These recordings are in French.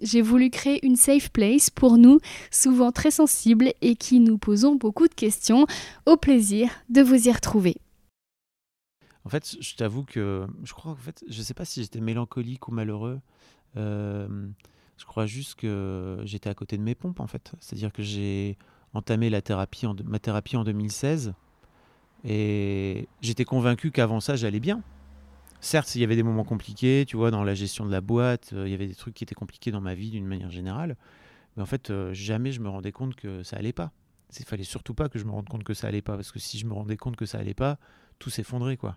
J'ai voulu créer une safe place pour nous, souvent très sensibles et qui nous posons beaucoup de questions. Au plaisir de vous y retrouver. En fait, je t'avoue que je crois en fait, je sais pas si j'étais mélancolique ou malheureux. Euh, je crois juste que j'étais à côté de mes pompes en fait. C'est-à-dire que j'ai entamé la thérapie ma thérapie en 2016 et j'étais convaincu qu'avant ça j'allais bien. Certes, il y avait des moments compliqués, tu vois, dans la gestion de la boîte, euh, il y avait des trucs qui étaient compliqués dans ma vie d'une manière générale, mais en fait, euh, jamais je me rendais compte que ça allait pas. Il fallait surtout pas que je me rende compte que ça allait pas, parce que si je me rendais compte que ça allait pas, tout s'effondrait, quoi.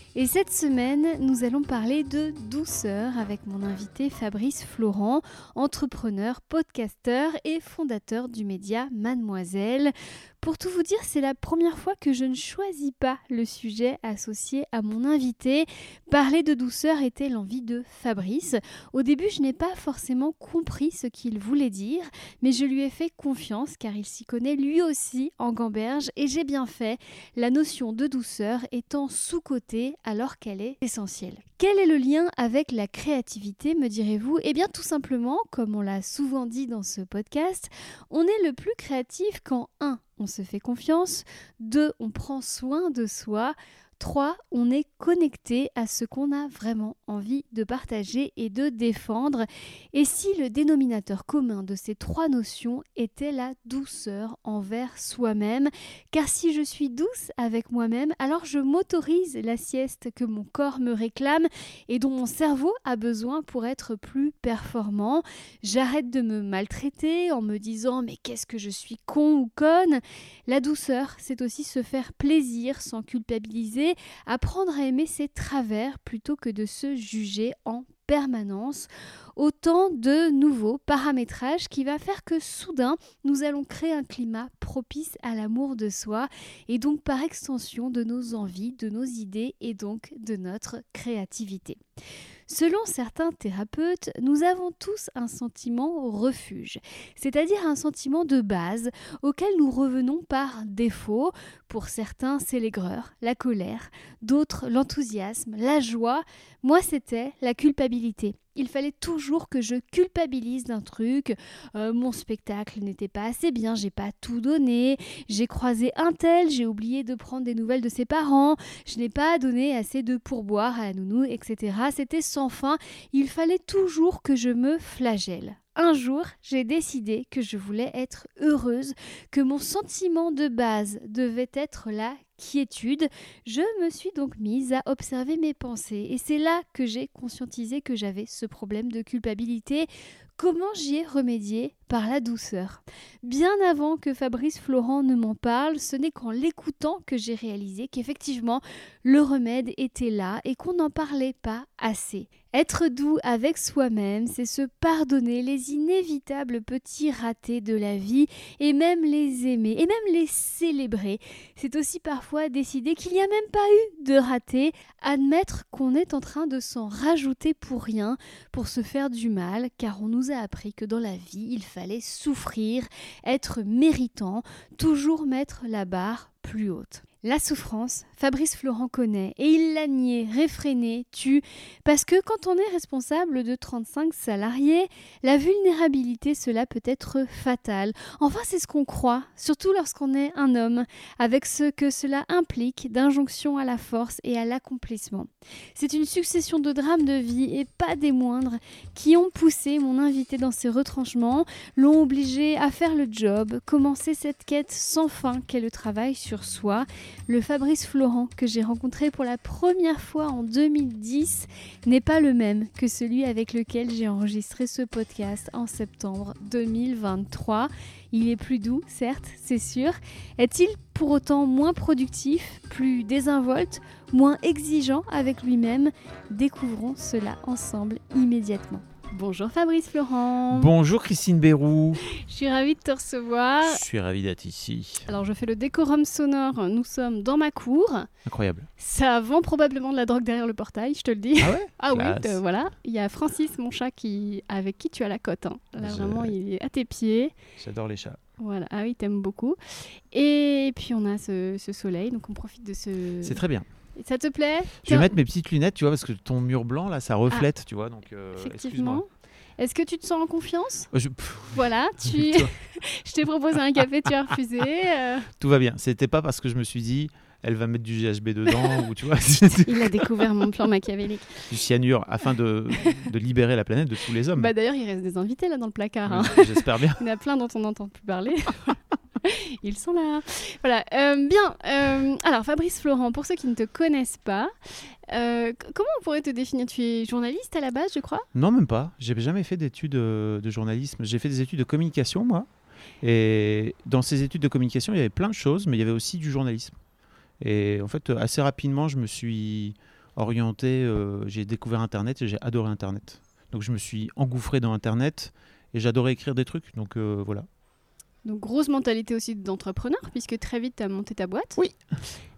Et cette semaine, nous allons parler de douceur avec mon invité Fabrice Florent, entrepreneur, podcasteur et fondateur du média Mademoiselle. Pour tout vous dire, c'est la première fois que je ne choisis pas le sujet associé à mon invité. Parler de douceur était l'envie de Fabrice. Au début, je n'ai pas forcément compris ce qu'il voulait dire, mais je lui ai fait confiance car il s'y connaît lui aussi en gamberge et j'ai bien fait, la notion de douceur étant sous-cotée alors qu'elle est essentielle. Quel est le lien avec la créativité, me direz-vous? Eh bien tout simplement, comme on l'a souvent dit dans ce podcast, on est le plus créatif quand 1 on se fait confiance, 2. on prend soin de soi, 3. On est connecté à ce qu'on a vraiment envie de partager et de défendre. Et si le dénominateur commun de ces trois notions était la douceur envers soi-même? Car si je suis douce avec moi-même, alors je m'autorise la sieste que mon corps me réclame et dont mon cerveau a besoin pour être plus performant. J'arrête de me maltraiter en me disant mais qu'est-ce que je suis con ou conne? La douceur, c'est aussi se faire plaisir sans culpabiliser apprendre à aimer ses travers plutôt que de se juger en permanence. Autant de nouveaux paramétrages qui va faire que soudain, nous allons créer un climat propice à l'amour de soi et donc par extension de nos envies, de nos idées et donc de notre créativité. Selon certains thérapeutes, nous avons tous un sentiment refuge, c'est-à-dire un sentiment de base auquel nous revenons par défaut. Pour certains, c'est l'aigreur, la colère, d'autres l'enthousiasme, la joie. Moi, c'était la culpabilité il fallait toujours que je culpabilise d'un truc. Euh, mon spectacle n'était pas assez bien, j'ai pas tout donné. J'ai croisé un tel, j'ai oublié de prendre des nouvelles de ses parents. Je n'ai pas donné assez de pourboire à nounou, etc. C'était sans fin. Il fallait toujours que je me flagelle. Un jour, j'ai décidé que je voulais être heureuse, que mon sentiment de base devait être la quiétude. Je me suis donc mise à observer mes pensées et c'est là que j'ai conscientisé que j'avais ce problème de culpabilité. Comment j'y ai remédié? Par la douceur. Bien avant que Fabrice Florent ne m'en parle, ce n'est qu'en l'écoutant que j'ai réalisé qu'effectivement le remède était là et qu'on n'en parlait pas assez. Être doux avec soi-même, c'est se pardonner les inévitables petits ratés de la vie et même les aimer et même les célébrer. C'est aussi parfois décider qu'il n'y a même pas eu de ratés, admettre qu'on est en train de s'en rajouter pour rien, pour se faire du mal, car on nous a appris que dans la vie, il fallait souffrir, être méritant, toujours mettre la barre plus haute. La souffrance, Fabrice Florent connaît et il l'a nié, réfréné, tue, parce que quand on est responsable de 35 salariés, la vulnérabilité, cela peut être fatal. Enfin, c'est ce qu'on croit, surtout lorsqu'on est un homme, avec ce que cela implique d'injonction à la force et à l'accomplissement. C'est une succession de drames de vie, et pas des moindres, qui ont poussé mon invité dans ses retranchements, l'ont obligé à faire le job, commencer cette quête sans fin qu'est le travail sur soi, Le Fabrice Florent que j'ai rencontré pour la première fois en 2010 n'est pas le même que celui avec lequel j'ai enregistré ce podcast en septembre 2023. Il est plus doux, certes, c'est sûr. Est-il pour autant moins productif, plus désinvolte, moins exigeant avec lui-même? Découvrons cela ensemble immédiatement. Bonjour Fabrice Florent. Bonjour Christine Bérou. Je suis ravie de te recevoir. Je suis ravi d'être ici. Alors je fais le décorum sonore, nous sommes dans ma cour. Incroyable. Ça vend probablement de la drogue derrière le portail, je te le dis. Ah ouais Ah oui, euh, voilà. Il y a Francis, mon chat, qui... avec qui tu as la cote. hein. Là Je- vraiment, il est à tes pieds. J'adore les chats. Voilà, ah oui, t'aimes beaucoup. Et puis on a ce, ce soleil, donc on profite de ce... C'est très bien. Ça te plaît Je vais mettre mes petites lunettes, tu vois, parce que ton mur blanc, là, ça reflète, tu vois. Donc, euh, Effectivement. Est-ce que tu te sens en confiance Euh, je- Voilà, tu... je t'ai proposé un café, tu as refusé. euh, tout va bien. C'était pas parce que je me suis dit, elle va mettre du GHB dedans, ou tu vois, Il a découvert mon plan machiavélique. du cyanure, afin de, de libérer la planète de tous les hommes. Bah d'ailleurs, il reste des invités là dans le placard. hein. J'espère bien. Il y en a plein dont on n'entend plus parler. Ils sont là. Voilà. euh, bien. euh, alors, Fabrice Florent, pour ceux qui ne te connaissent pas, euh, comment on pourrait te définir? Tu es journaliste à la base, je crois? Non, même pas. J'ai jamais fait d'études de journalisme. J'ai fait des études de communication, moi. Et dans ces études de communication, il y avait plein de choses, mais il y avait aussi du journalisme. Et en fait, assez rapidement, je me suis orienté. j'ai découvert Internet et j'ai adoré Internet. Donc, je me suis engouffré dans Internet et j'adorais écrire des trucs. Donc, voilà. Donc, grosse mentalité aussi d'entrepreneur, puisque très vite, tu as monté ta boîte. Oui.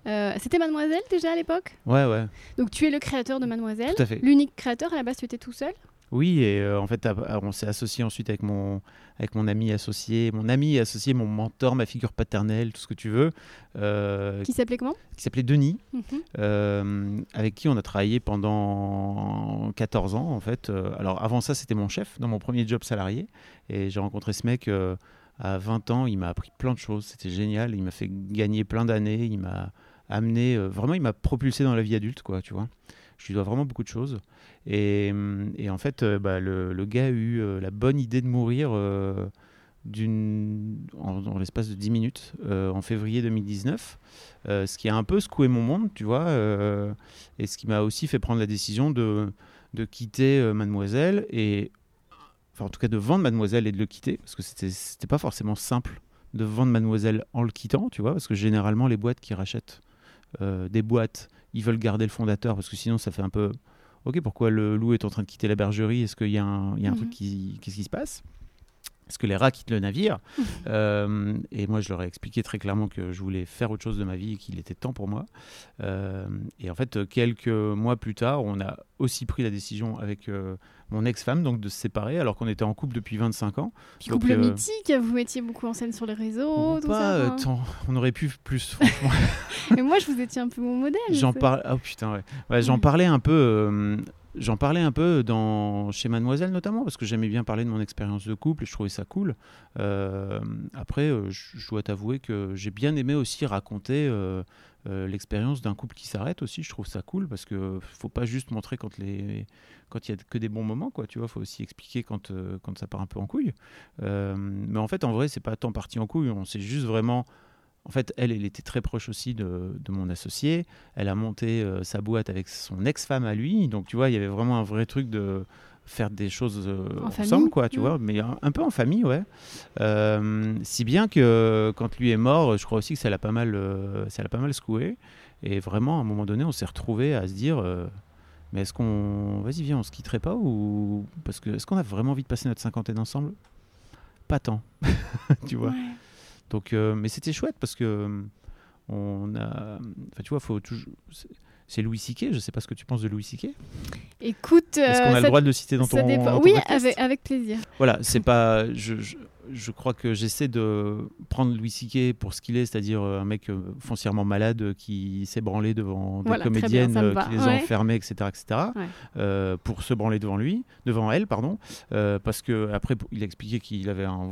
Euh, C'était Mademoiselle déjà à l'époque? Ouais, ouais, Donc, tu es le créateur de Mademoiselle. tout à fait. L'unique créateur, à la base, tu étais tout seul? Oui, et euh, en fait, on s'est associé ensuite avec mon, avec mon ami associé, mon ami associé, mon mentor, ma figure paternelle, tout ce que tu veux, euh, Qui s'appelait comment? qui s'appelait Denis. Mhm. euh, avec qui on a travaillé pendant 14 ans en fait. Alors avant ça, c'était mon chef dans mon premier job salarié et j'ai rencontré ce mec à 20 ans, il m'a appris plein de choses, c'était génial, il m'a fait gagner plein d'années, il m'a amené euh, vraiment il m'a propulsé dans la vie adulte quoi, tu vois. Je lui dois vraiment beaucoup de choses. Et, hum, en fait, euh, bah, le, gars a eu euh, la bonne idée de mourir en, en l'espace de 10 minutes en février 2019. Euh, ce qui a un peu secoué mon monde, tu vois, et ce qui m'a aussi fait prendre la décision de, de quitter Mademoiselle, et enfin en tout cas de vendre Mademoiselle et de le quitter, parce que c'était pas forcément simple de vendre Mademoiselle en le quittant, tu vois, parce que généralement les boîtes qui rachètent euh, des boîtes, ils veulent garder le fondateur, parce que sinon ça fait un peu, ok, pourquoi le loup est en train de quitter la bergerie, est-ce qu'il y a un, il y a un Mhm. truc qui, qu'est-ce qui se passe? Est-ce que les rats quittent le navire Euh, Et moi, je leur ai expliqué très clairement que je voulais faire autre chose de ma vie et qu'il était temps pour moi. Euh, et en fait, quelques mois plus tard, on a aussi pris la décision avec euh, mon ex-femme donc de se séparer alors qu'on était en couple depuis 25 ans. Puis Donc, couple mythique, vous mettiez beaucoup en scène sur les réseaux, tout Pas, ça. tant- on aurait pu plus, franchement. Mais moi, je vous étiez un peu mon modèle. J'en parle. Oh putain, ouais. Ouais, J'en parlais un peu. J'en parlais un peu dans chez Mademoiselle notamment parce que j'aimais bien parler de mon expérience de couple et je trouvais ça cool. Euh, après, euh, je dois t'avouer que j'ai bien aimé aussi raconter euh, l'expérience d'un couple qui s'arrête aussi. Je trouve ça cool parce que faut pas juste montrer quand les quand il y a que des bons moments quoi. Tu vois, faut aussi expliquer quand quand ça part un peu en couille. Mais en fait, en vrai, c'est pas tant parti en couille. On s'est juste vraiment en fait, elle, elle était très proche aussi de, de mon associé. Elle a monté euh, sa boîte avec son ex-femme à lui. Donc, tu vois, il y avait vraiment un vrai truc de faire des choses euh, En ensemble, famille, quoi, tu mm. vois, mais un, un peu en famille, ouais. Euh, si bien que quand lui est mort, je crois aussi que ça l'a pas mal, ça l'a pas mal secoué. Et vraiment, à un moment donné, on s'est retrouvé à se dire, mais est-ce qu'on, vas-y, viens, on se quitterait pas ou parce que est-ce qu'on a vraiment envie de passer notre cinquantaine ensemble? Pas tant, tu vois. Ouais. Donc, euh, mais c'était chouette parce que euh, on a, enfin, tu vois, faut toujours. c'est- Louis C.K. Je sais pas ce que tu penses de Louis C.K. Écoute, Est-ce qu'on a euh, le droit de le citer dans ton, Oui, avec, avec plaisir. Voilà, c'est pas. Je, je, crois que j'essaie de prendre Louis C.K. pour ce qu'il est, c'est-à-dire euh, un mec euh, foncièrement malade euh, qui s'est branlé devant des Voilà, très bien, comédiennes qui les Ouais. enfermées, etc., etc. Ouais. euh, pour se branler devant lui, devant elle, pardon, euh, parce que après il a expliqué qu'il avait un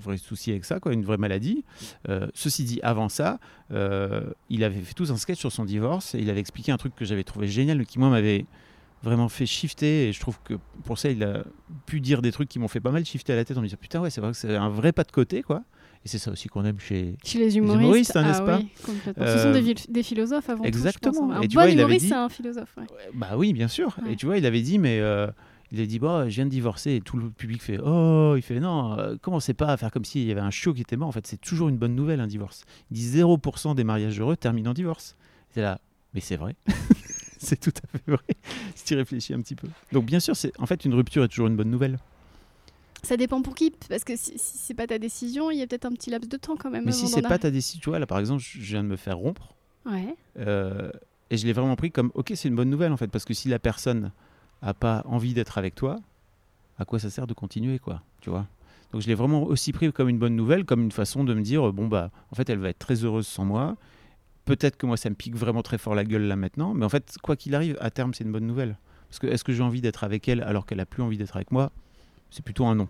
vrai souci avec ça, quoi, une vraie maladie. Euh, ceci dit, avant ça, il avait fait tout un sketch sur son divorce et il avait expliqué un truc que j'avais trouvé génial, mais qui moi m'avait vraiment fait shifter et je trouve que pour ça il a pu dire des trucs qui m'ont fait pas mal shifter à la tête en me disant putain ouais c'est vrai que c'est un vrai pas de côté quoi Et c'est ça aussi qu'on aime chez, chez les humoristes, hein, n'est-ce ah pas oui, complètement. Ce sont des, des, philosophes avant Exactement. tout. Un Et tu bon vois, humoriste, dit- c'est un philosophe. ouais. Bah oui, bien sûr. Ouais. Et tu vois, il avait dit, mais euh, il a dit, bah, je viens de divorcer. Et tout le public fait, oh, il fait, non, euh, commencez pas à faire comme s'il y avait un chiot qui était mort. En fait, c'est toujours une bonne nouvelle, un divorce. Il dit 0% des mariages heureux terminent en divorce. C'est là, mais c'est vrai. c'est tout à fait vrai, si tu réfléchis un petit peu. Donc, bien sûr, c'est en fait, une rupture est toujours une bonne nouvelle. Ça dépend pour qui, parce que si, si c'est pas ta décision, il y a peut-être un petit laps de temps quand même. Mais si c'est pas ta décision, tu vois, là, par exemple, je viens de me faire rompre. Ouais. Euh, et je l'ai vraiment pris comme ok c'est une bonne nouvelle en fait parce que si la personne a pas envie d'être avec toi à quoi ça sert de continuer quoi tu vois? Donc je l'ai vraiment aussi pris comme une bonne nouvelle comme une façon de me dire bon bah en fait elle va être très heureuse sans moi peut-être que moi ça me pique vraiment très fort la gueule là maintenant mais en fait quoi qu'il arrive à terme c'est une bonne nouvelle parce que est-ce que j'ai envie d'être avec elle alors qu'elle a plus envie d'être avec moi? C'est plutôt un non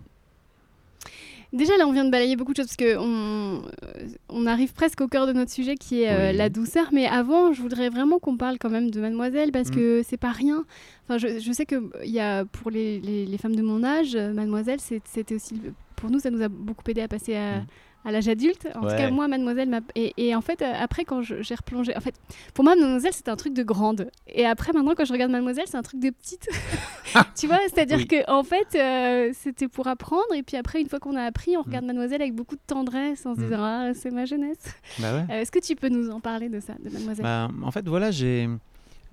Déjà là, on vient de balayer beaucoup de choses parce que on, euh, on arrive presque au cœur de notre sujet qui est euh, Oui. la douceur. Mais avant, je voudrais vraiment qu'on parle quand même de Mademoiselle parce Mm. que c'est pas rien. Enfin, je, je sais que il y a pour les, les- les femmes de mon âge, euh, Mademoiselle, c'était aussi pour nous, ça nous a beaucoup aidé à passer à, Mm. À l'âge adulte. En tout cas, moi, Mademoiselle, m'a- et, et en fait, euh, après, quand je- j'ai replongé, en fait, pour moi, Mademoiselle, c'était un truc de grande. Et après, maintenant, quand je regarde Mademoiselle, c'est un truc de petite. tu vois, c'est-à-dire Oui. que en fait, euh, c'était pour apprendre. Et puis après, une fois qu'on a appris, on regarde Mademoiselle avec beaucoup de tendresse, en se Mm. disant ah, c'est ma jeunesse. bah ouais Euh, Est-ce que tu peux nous en parler de ça, de Mademoiselle? Bah, en fait, voilà, j'ai,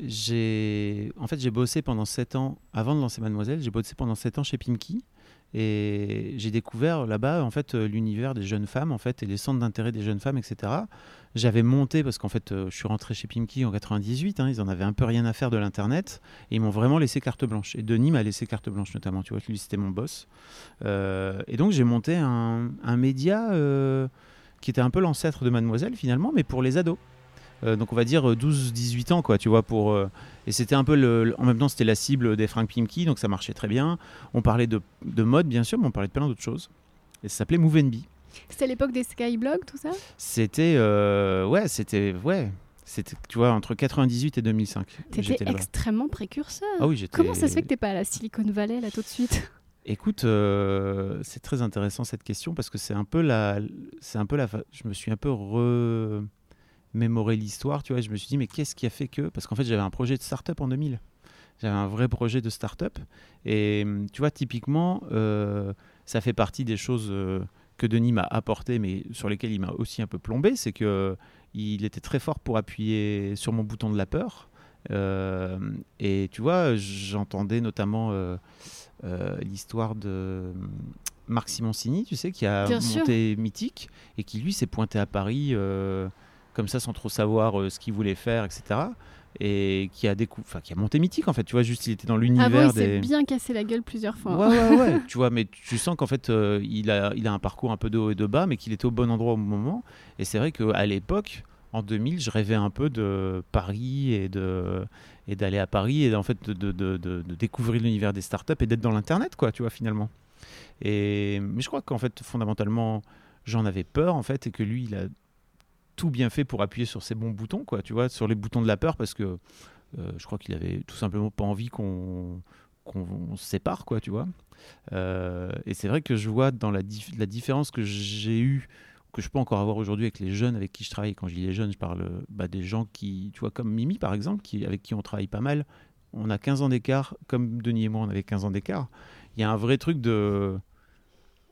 j'ai, en fait, j'ai bossé pendant 7 ans, avant de lancer Mademoiselle, j'ai bossé pendant 7 ans chez Pimki. Et j'ai découvert là-bas, en fait, euh, l'univers des jeunes femmes, en fait, et les centres d'intérêt des jeunes femmes, etc. J'avais monté, parce qu'en fait, euh, je suis rentré chez Pimki en 98, hein, ils en avaient un peu rien à faire de l'Internet, et ils m'ont vraiment laissé carte blanche. Et Denis m'a laissé carte blanche, notamment, tu vois, lui, c'était mon boss. Euh, et donc, j'ai monté un, un média qui était un peu l'ancêtre de Mademoiselle, finalement, mais pour les ados. Euh, donc on va dire euh, 12-18 ans quoi tu vois pour euh, et c'était un peu le, le- en même temps c'était la cible des Frank Pimki donc ça marchait très bien. On parlait de, de mode bien sûr mais on parlait de plein d'autres choses. Et ça s'appelait Move NB C'était l'époque des skyblogs, tout ça? C'était euh, ouais c'était ouais c'était tu vois entre 98 et 2005 T'étais extrêmement précurseur. ah oui j'étais Comment ça se fait que t'es pas à la Silicon Valley là tout de suite? Écoute, euh, c'est très intéressant cette question parce que c'est un peu la, c'est un peu la, je me suis un peu remémoré l'histoire, tu vois. Je me suis dit mais qu'est-ce qui a fait que, parce qu'en fait j'avais un projet de start-up en 2000, j'avais un vrai projet de start-up et hum, tu vois typiquement euh, ça fait partie des choses euh, que Denis m'a apporté mais sur lesquelles il m'a aussi un peu plombé, c'est que il était très fort pour appuyer sur mon bouton de la peur. Euh, et tu vois, j'entendais notamment l'histoire de Marc Simoncini, tu sais, qui a Bien sûr. monté Mythique et qui lui s'est pointé à Paris comme ça sans trop savoir euh, ce qu'il voulait faire, etc. Et qui a, décou- qui a monté Mythique en fait, tu vois, juste il était dans Avant, l'univers il s'est bien cassé la gueule plusieurs fois. Ouais, ouais, ouais. tu vois, mais tu sens qu'en fait, euh, il, a, il a un parcours un peu de haut et de bas, mais qu'il était au bon endroit au bon moment. Et c'est vrai qu'à l'époque, en 2000, je rêvais un peu de Paris et de et d'aller à Paris et en fait de- de- de découvrir l'univers des startups et d'être dans l'internet, quoi, tu vois, finalement. Et mais je crois qu'en fait, fondamentalement, j'en avais peur, en fait, et que lui, il a tout bien fait pour appuyer sur ces bons boutons, quoi, tu vois, sur les boutons de la peur, parce que euh, je crois qu'il avait tout simplement pas envie qu'on qu'on se sépare, quoi, tu vois. Euh, et c'est vrai que je vois dans la, dif- la différence que j'ai eue, que je peux encore avoir aujourd'hui avec les jeunes avec qui je travaille. Quand je dis les jeunes, je parle bah, des gens qui, tu vois, comme Mimi par exemple, qui, avec qui on travaille pas mal. On a 15 ans d'écart, comme Denis et moi, on avait 15 ans d'écart. Il y a un vrai truc de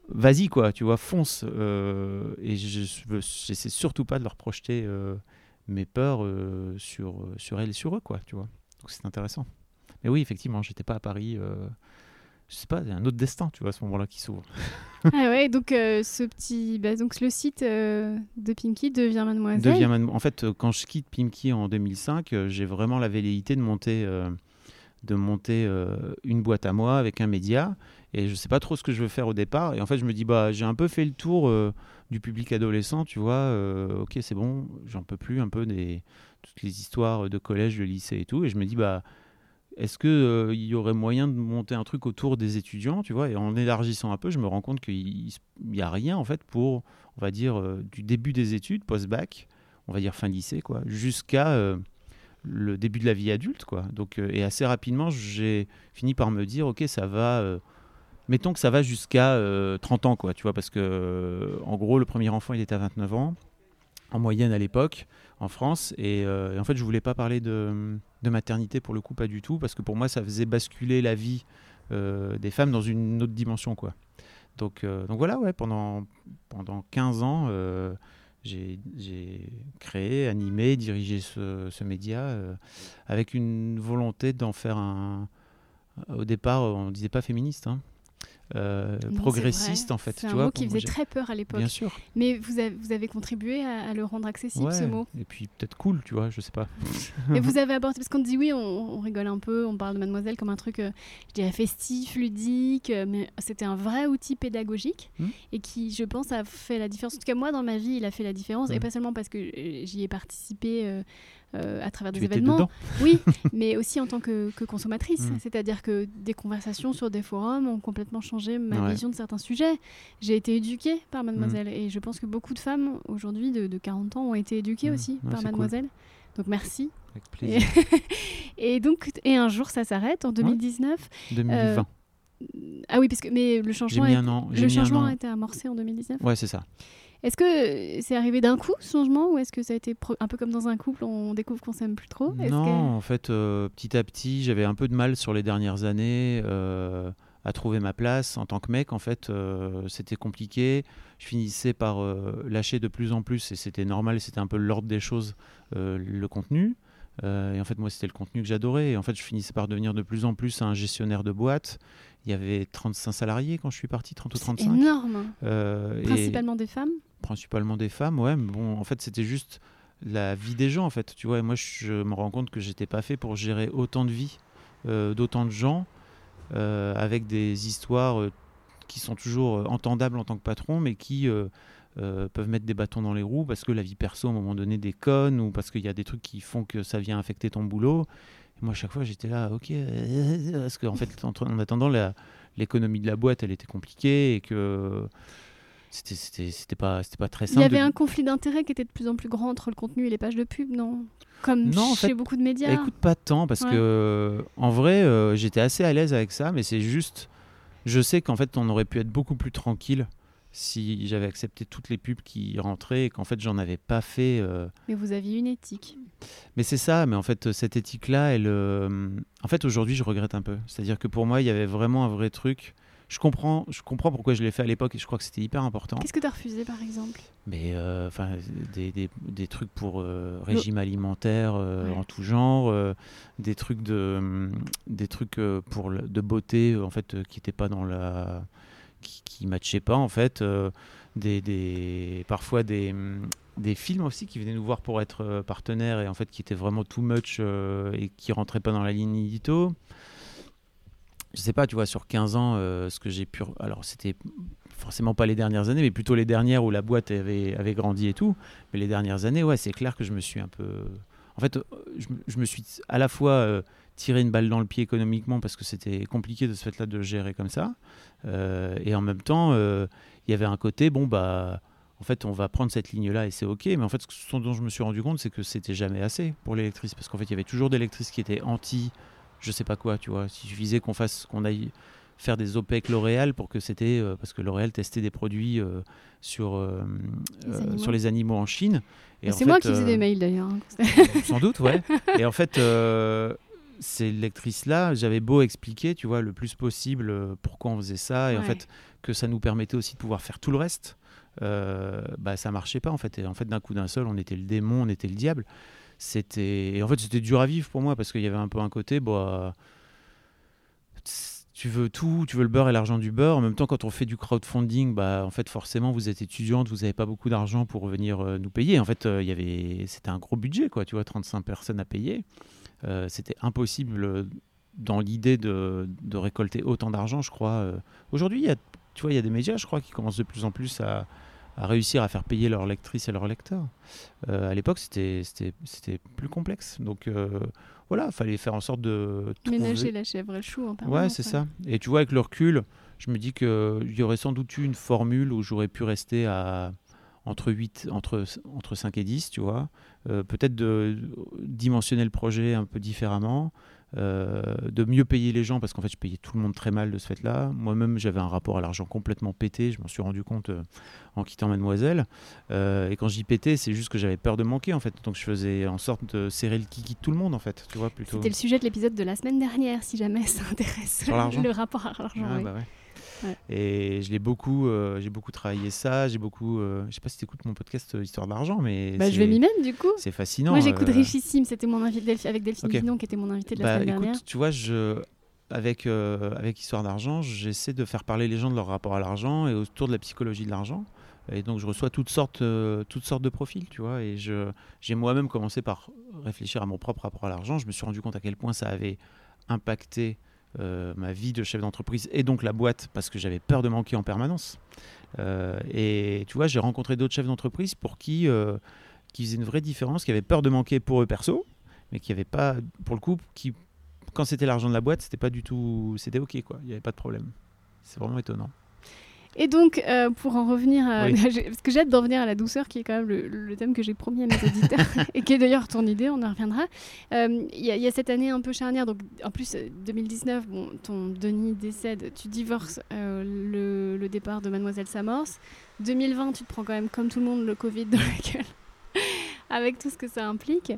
vas-y quoi, tu vois, fonce. euh, et je j'essaie surtout pas de leur projeter euh, mes peurs euh, sur, sur elles et sur eux, quoi, tu vois. Donc c'est intéressant. Mais oui, effectivement, j'étais pas à Paris. euh, je sais pas, il y a un autre destin, tu vois, à ce moment-là qui s'ouvre. Ah ouais, donc euh, ce petit, bah, donc le site euh, de Pinky devient Mademoiselle. Devient man- En fait, euh, quand je quitte Pimki en 2005, euh, j'ai vraiment la velléité de monter, euh, de monter euh, une boîte à moi avec un média. Et je sais pas trop ce que je veux faire au départ. Et en fait, je me dis, bah, j'ai un peu fait le tour euh, du public adolescent, tu vois. euh, ok, c'est bon, j'en peux plus un peu des toutes les histoires de collège, de lycée et tout. Et je me dis, bah, est-ce que euh, y aurait moyen de monter un truc autour des étudiants, tu vois? Et en élargissant un peu, je me rends compte qu'il n'y a rien en fait pour, on va dire, du début des études, post-bac, on va dire fin lycée, quoi, jusqu'à le début de la vie adulte, quoi. Donc, et assez rapidement, j'ai fini par me dire, ok, ça va mettons que ça va jusqu'à 30 ans, quoi, tu vois, parce que, en gros, le premier enfant, il était à 29 ans, en moyenne à l'époque, en France, et, en fait, je voulais pas parler de, maternité pour le coup, pas du tout, parce que pour moi, ça faisait basculer la vie des femmes dans une autre dimension, quoi. Donc, donc voilà, ouais, pendant, pendant 15 ans, j'ai créé, animé, dirigé ce, média euh, avec une volonté d'en faire un. Au départ, on ne disait pas féministe. Hein. Euh, progressiste en fait. C'est un mot qui faisait très peur à l'époque. Bien sûr. Mais vous avez, vous avez contribué à, le rendre accessible ce mot. Et puis peut-être cool, tu vois, je sais pas. Et vous avez abordé parce qu'on dit oui, on, rigole un peu, on parle de Mademoiselle comme un truc, euh, je dirais festif, ludique, euh, mais c'était un vrai outil pédagogique hmm. et qui, je pense, a fait la différence. En tout cas, moi, dans ma vie, il a fait la différence et pas seulement parce que j'y ai participé. Euh, à travers des événements. Oui, mais aussi en tant que, consommatrice. Mm. C'est-à-dire que des conversations sur des forums ont complètement changé ma vision de certains sujets. J'ai été éduquée par Mademoiselle mm. et je pense que beaucoup de femmes aujourd'hui de, 40 ans ont été éduquées mm. aussi par Mademoiselle. Donc merci. Avec plaisir. Et, donc, et un jour, ça s'arrête en 2019. 2020. Euh, ah oui, parce que mais le changement, le changement a été amorcé en 2019. Ouais, c'est ça. Est-ce que c'est arrivé d'un coup ce changement ou est-ce que ça a été un peu comme dans un couple, on découvre qu'on s'aime plus trop? Non, en fait, euh, petit à petit, j'avais un peu de mal sur les dernières années euh, à trouver ma place en tant que mec. En fait, euh, c'était compliqué. Je finissais par lâcher de plus en plus et c'était normal, c'était un peu l'ordre des choses, le contenu. et en fait, moi, c'était le contenu que j'adorais. Et en fait, je finissais par devenir de plus en plus un gestionnaire de boîte. Il y avait 35 salariés quand je suis parti, 30 ou 35. énorme. Principalement des femmes? Principalement des femmes, ouais. Mais bon, en fait, c'était juste la vie des gens, en fait. Tu vois, moi, je me rends compte que j'étais pas fait pour gérer autant de vies, euh, d'autant de gens, euh, avec des histoires euh, qui sont toujours entendables en tant que patron, mais qui peuvent mettre des bâtons dans les roues parce que la vie perso, à un moment donné, déconne ou parce qu'il y a des trucs qui font que ça vient affecter ton boulot. Et moi, à chaque fois, j'étais là, ok, parce qu'en fait, en attendant, l'économie de la boîte, elle était compliquée et que c'était pas c'était pas très simple. Il y avait un conflit d'intérêts qui était de plus en plus grand entre le contenu et les pages de pub, non? Comme non, chez beaucoup de médias. Écoute, pas tant parce que en vrai, euh, j'étais assez à l'aise avec ça, mais c'est juste, je sais qu'en fait, on aurait pu être beaucoup plus tranquille si j'avais accepté toutes les pubs qui rentraient et qu'en fait, j'en avais pas fait. Euh. Mais vous aviez une éthique. Mais c'est ça, mais en fait, cette éthique-là, elle, euh, en fait, aujourd'hui, je regrette un peu. C'est-à-dire que pour moi, il y avait vraiment un vrai truc je comprends, je comprends pourquoi je l'ai fait à l'époque et je crois que c'était hyper important. Qu'est-ce que tu as refusé par exemple? Mais euh, enfin des, des, des, trucs pour euh, régime alimentaire euh, en tout genre, des trucs de des trucs pour de beauté en fait qui n'étaient pas dans la qui, qui matchaient pas en fait, des, des parfois des des films aussi qui venaient nous voir pour être partenaires et en fait qui étaient vraiment too much et qui rentraient pas dans la ligne édito je sais pas, tu vois, sur 15 ans, euh, ce que j'ai pu. Alors, c'était forcément pas les dernières années, mais plutôt les dernières où la boîte avait, grandi et tout. Mais les dernières années, ouais, c'est clair que je me suis un peu. En fait, je, me suis à la fois euh, tiré une balle dans le pied économiquement parce que c'était compliqué de ce fait-là de gérer comme ça. Euh, et en même temps, il y avait un côté, bon, bah. En fait, on va prendre cette ligne-là et c'est OK. Mais en fait, ce dont je me suis rendu compte, c'est que c'était jamais assez pour l'électrice. Parce qu'en fait, il y avait toujours des lectrices qui étaient anti je sais pas quoi, tu vois. Il suffisait qu'on fasse, qu'on aille faire des OPEC L'Oréal pour que c'était euh, parce que L'Oréal testait des produits euh, sur euh, les sur les animaux en Chine. c'est moi qui faisais des mails d'ailleurs. Hein. sans doute, ouais. Et en fait, ces lectrices-là, j'avais beau expliquer, tu vois, le plus possible pourquoi on faisait ça et en fait que ça nous permettait aussi de pouvoir faire tout le reste. bah ça marchait pas en fait. Et en fait, d'un coup d'un seul, on était le démon, on était le diable c'était en fait c'était dur à vivre pour moi parce qu'il y avait un peu un côté bah tu veux tout, tu veux le beurre et l'argent du beurre. En même temps, quand on fait du crowdfunding, bah, en fait, forcément, vous êtes étudiante, vous n'avez pas beaucoup d'argent pour venir euh, nous payer. En fait, euh, il y avait, c'était un gros budget, quoi. Tu vois, 35 personnes à payer. Euh, c'était impossible dans l'idée de, de, récolter autant d'argent, je crois. Aujourd'hui, tu vois, il y a des médias, je crois, qui commencent de plus en plus à, à réussir à faire payer leurs lectrices et leurs lecteurs. Euh, à l'époque, c'était plus complexe. Donc euh, voilà, il fallait faire en sorte de. Trouver... Ménager la chèvre et le chou en Ouais, c'est ça. Et tu vois, avec le recul, je me dis qu'il y aurait sans doute eu une formule où j'aurais pu rester à entre 8, entre, entre 5 et 10, tu vois. Euh, peut-être de dimensionner le projet un peu différemment, de mieux payer les gens parce qu'en fait je payais tout le monde très mal de ce fait-là. Moi-même j'avais un rapport à l'argent complètement pété, je m'en suis rendu compte euh, en quittant Mademoiselle. Euh, et quand j'y pétais, c'est juste que j'avais peur de manquer en fait, donc je faisais en sorte de serrer le kiki de tout le monde en fait, tu vois plutôt. C'était le sujet de l'épisode de la semaine dernière, si jamais ça intéresse le rapport à l'argent. Ah, bah et je l'ai beaucoup, euh, j'ai beaucoup travaillé ça. J'ai beaucoup, euh, je sais pas si tu écoutes mon podcast euh, Histoire d'argent, mais bah, je vais m'y mettre du coup. C'est fascinant. Moi j'écoute Richissime, c'était mon invité avec Delphine okay. qui était mon invité de la bah, semaine dernière. Tu vois, je avec avec Histoire d'argent, j'essaie de faire parler les gens de leur rapport à l'argent et autour de la psychologie de l'argent. Et donc je reçois toutes sortes, toutes sortes de profils, tu vois. Et j'ai moi-même commencé par réfléchir à mon propre rapport à l'argent. Je me suis rendu compte à quel point ça avait impacté euh, ma vie de chef d'entreprise et donc la boîte parce que j'avais peur de manquer en permanence. Euh, et tu vois, j'ai rencontré d'autres chefs d'entreprise pour qui, euh, qui faisaient une vraie différence, qui avaient peur de manquer pour eux perso, mais qui n'avaient pas, pour le coup, qui, quand c'était l'argent de la boîte, c'était pas du tout, c'était ok quoi, il n'y avait pas de problème. C'est vraiment étonnant. Et donc, euh, pour en revenir, à, parce que j'ai hâte d'en venir à la douceur, qui est quand même le, thème que j'ai promis à mes auditeurs, et qui est d'ailleurs ton idée, on en reviendra. Euh, il y, a cette année un peu charnière, donc en plus 2019, euh, bon, ton Denis décède, tu divorces, le, le, départ de Mademoiselle s'amorce. 2020, tu te prends quand même comme tout le monde le Covid dans la gueule, avec tout ce que ça implique.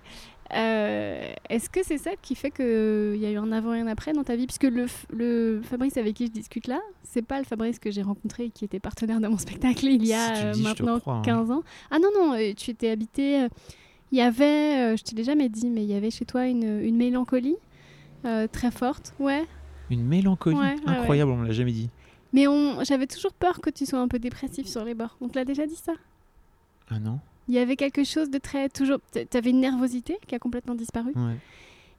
Euh, est-ce que c'est ça qui fait qu'il y a eu un avant et un après dans ta vie? Puisque le, le Fabrice avec qui je discute là, c'est pas le Fabrice que j'ai rencontré et qui était partenaire de mon spectacle il y a maintenant 15 hein. ans. Ah non, non, euh, tu étais habité. Euh, il y avait, je t'ai déjà jamais dit, mais il y avait chez toi une, une mélancolie très forte. Ouais. Une mélancolie? Incroyable, on me l'a jamais dit. Mais j'avais toujours peur que tu sois un peu dépressif sur les bords. On te l'a déjà dit ça? Ah non? Il y avait quelque chose de très toujours. Tu avais une nervosité qui a complètement disparu.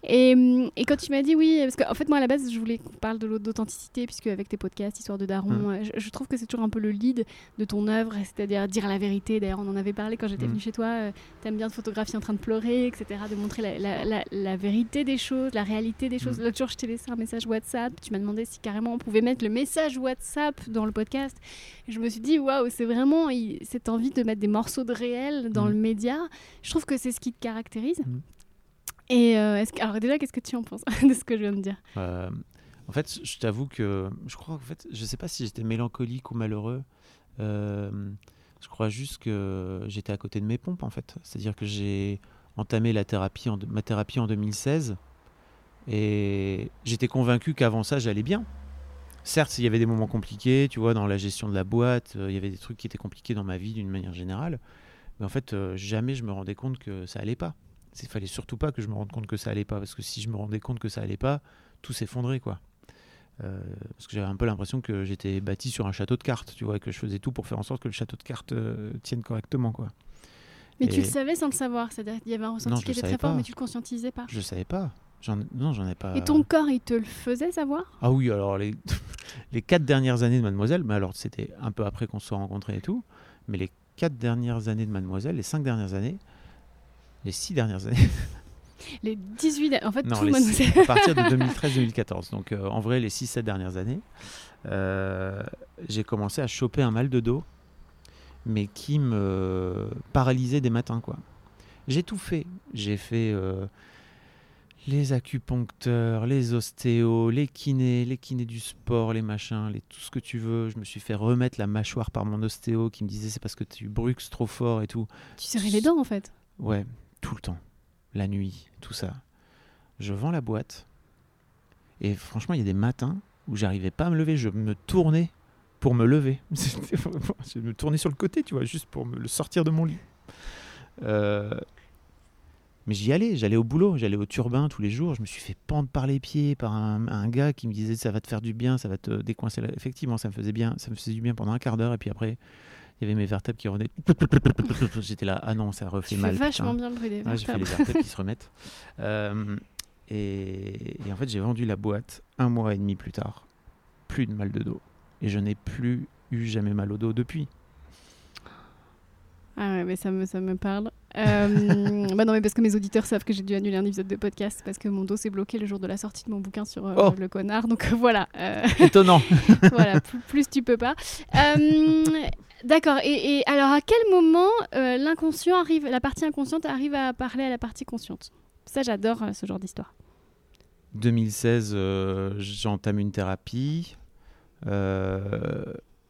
Et, et, quand tu m'as dit oui, parce qu'en fait, moi à la base, je voulais qu'on parle de d'authenticité, puisque avec tes podcasts, Histoire de Daron, mm. euh, je, trouve que c'est toujours un peu le lead de ton œuvre, c'est-à-dire dire la vérité. D'ailleurs, on en avait parlé quand j'étais mm. venue chez toi. Euh, tu aimes bien te photographier en train de pleurer, etc., de montrer la, la, la, vérité des choses, la réalité des choses. L'autre jour, je t'ai laissé un message WhatsApp. Tu m'as demandé si carrément on pouvait mettre le message WhatsApp dans le podcast. je me suis dit, waouh, c'est vraiment cette envie de mettre des morceaux de réel dans le média. Je trouve que c'est ce qui te caractérise. Et euh, alors déjà, qu'est-ce que tu en penses de ce que je viens de dire euh, En fait, je t'avoue que je crois en fait, je sais pas si j'étais mélancolique ou malheureux. Euh, je crois juste que j'étais à côté de mes pompes en fait. C'est-à-dire que j'ai entamé ma thérapie en 2016 et j'étais convaincu qu'avant ça j'allais bien. Certes, il y avait des moments compliqués, tu vois, dans la gestion de la boîte, il y avait des trucs qui étaient compliqués dans ma vie d'une manière générale, mais en fait, jamais je me rendais compte que ça allait pas. Il fallait surtout pas que je me rende compte que ça allait pas, parce que si je me rendais compte que ça allait pas, tout s'effondrait, quoi. Euh, parce que j'avais un peu l'impression que j'étais bâti sur un château de cartes, tu vois, et que je faisais tout pour faire en sorte que le château de cartes euh, tienne correctement, quoi. Mais tu le savais sans le savoir, c'est-à-dire qu'il y avait un ressenti qui était très fort, mais tu le conscientisais pas. Je savais pas. Non, j'en ai pas. Et ton corps, il te le faisait savoir? Ah oui, alors les, les quatre dernières années de Mademoiselle, mais alors c'était un peu après qu'on se soit rencontrés et tout, mais les quatre dernières années de Mademoiselle, les cinq dernières années, les six dernières années. Les 18, en fait, non, à partir de 2013-2014. Donc, euh, en vrai, les 6-7 dernières années, euh, j'ai commencé à choper un mal de dos, mais qui me paralysait des matins, quoi. J'ai tout fait. J'ai fait euh, les acupuncteurs, les ostéos, les kinés, les kinés du sport, les machins, les, tout ce que tu veux. Je me suis fait remettre la mâchoire par mon ostéo qui me disait c'est parce que tu bruxes trop fort et tout. Tu serrais les dents, en fait. Ouais, tout le temps, la nuit, tout ça. Je vends la boîte. Et franchement, il y a des matins où j'arrivais pas à me lever. Je me tournais pour me lever. je me tournais sur le côté, tu vois, juste pour me le sortir de mon lit. Euh, mais j'y allais, j'allais au boulot, j'allais au turbin tous les jours. Je me suis fait pendre par les pieds par un, un, gars qui me disait ça va te faire du bien, ça va te décoincer. Effectivement, ça me faisait bien, ça me faisait du bien pendant un quart d'heure. Et puis après, il y avait mes vertèbres qui revenaient. J'étais là, ah non, ça refait mal. vachement bien le bruit des vertèbres. j'ai fait les vertèbres qui se remettent. Euh, et, en fait, j'ai vendu la boîte un mois et demi plus tard. Plus de mal de dos. Et je n'ai plus eu jamais mal au dos depuis. Ah ouais, mais ça me, ça me parle. Euh, bah non, mais parce que mes auditeurs savent que j'ai dû annuler un épisode de podcast parce que mon dos s'est bloqué le jour de la sortie de mon bouquin sur euh, oh. le connard. Donc voilà. Étonnant. voilà, plus, plus, tu peux pas. D'accord. Et, alors, à quel moment euh, l'inconscient arrive, la partie inconsciente arrive à parler à la partie consciente? Ça, j'adore euh, ce genre d'histoire. 2016, euh, j'entame une thérapie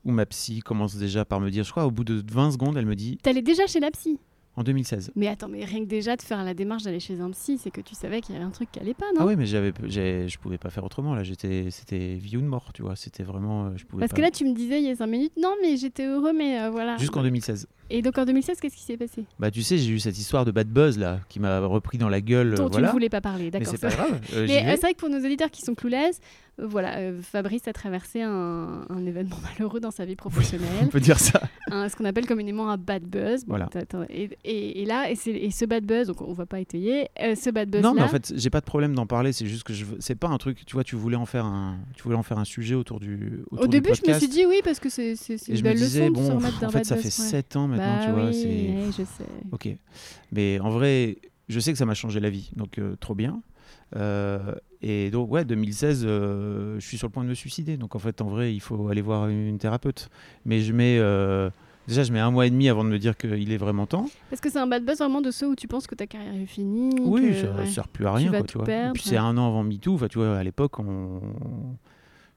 où ma psy commence déjà par me dire, je crois, au bout de 20 secondes, elle me dit T'allais déjà chez la psy? En 2016. Mais attends, mais rien que déjà de faire la démarche d'aller chez un psy, c'est que tu savais qu'il y avait un truc qui allait pas, non? Ah oui, mais j'avais, je pouvais pas faire autrement. Là, j'étais, c'était vie ou de mort, tu vois. C'était vraiment, euh, je pouvais Parce pas. que là, tu me disais il y a 5 minutes, non, mais j'étais heureux, mais euh, voilà. Jusqu'en 2016. Et donc en 2016, qu'est-ce qui s'est passé? Bah, tu sais, j'ai eu cette histoire de bad buzz là, qui m'a repris dans la gueule. Dont euh, tu voilà. ne voulais pas parler, mais d'accord. c'est pas grave. euh, Mais euh, c'est vrai que pour nos auditeurs qui sont clueless, euh, voilà, euh, Fabrice a traversé un, un événement malheureux dans sa vie On professionnelle, peut dire ça. un- ce qu'on appelle communément un bad buzz. Bon, Voilà. t'as- et, et- et là, et, ce bad buzz, donc on va pas étayer, ce bad buzz Non, là. mais en fait, j'ai pas de problème d'en parler. C'est juste que je, c'est pas un truc. Tu vois, tu voulais en faire un, tu voulais en faire un sujet autour du. Autour Au du début, je me suis dit oui, parce que c'est c'est- une je me belle disais, leçon de se bon, remettre en fait, bad ça buzz. fait ouais. 7 ans maintenant, bah tu vois. oui, je sais. Ok. Mais en vrai, je sais que ça m'a changé la vie, donc euh, trop bien. Euh, et donc, ouais, 2016, euh, je suis sur le point de me suicider. Donc, en fait, en vrai, il faut aller voir une thérapeute. Mais je mets. déjà, je mets un mois et demi avant de me dire qu'il est vraiment temps. Parce que c'est un bad buzz vraiment de ceux où tu penses que ta carrière est finie. Oui, que- ça ouais. sert plus à rien, vas quoi, tu vois. perdre, et puis, ouais. c'est un an avant MeToo. Enfin, tu vois, à l'époque, on.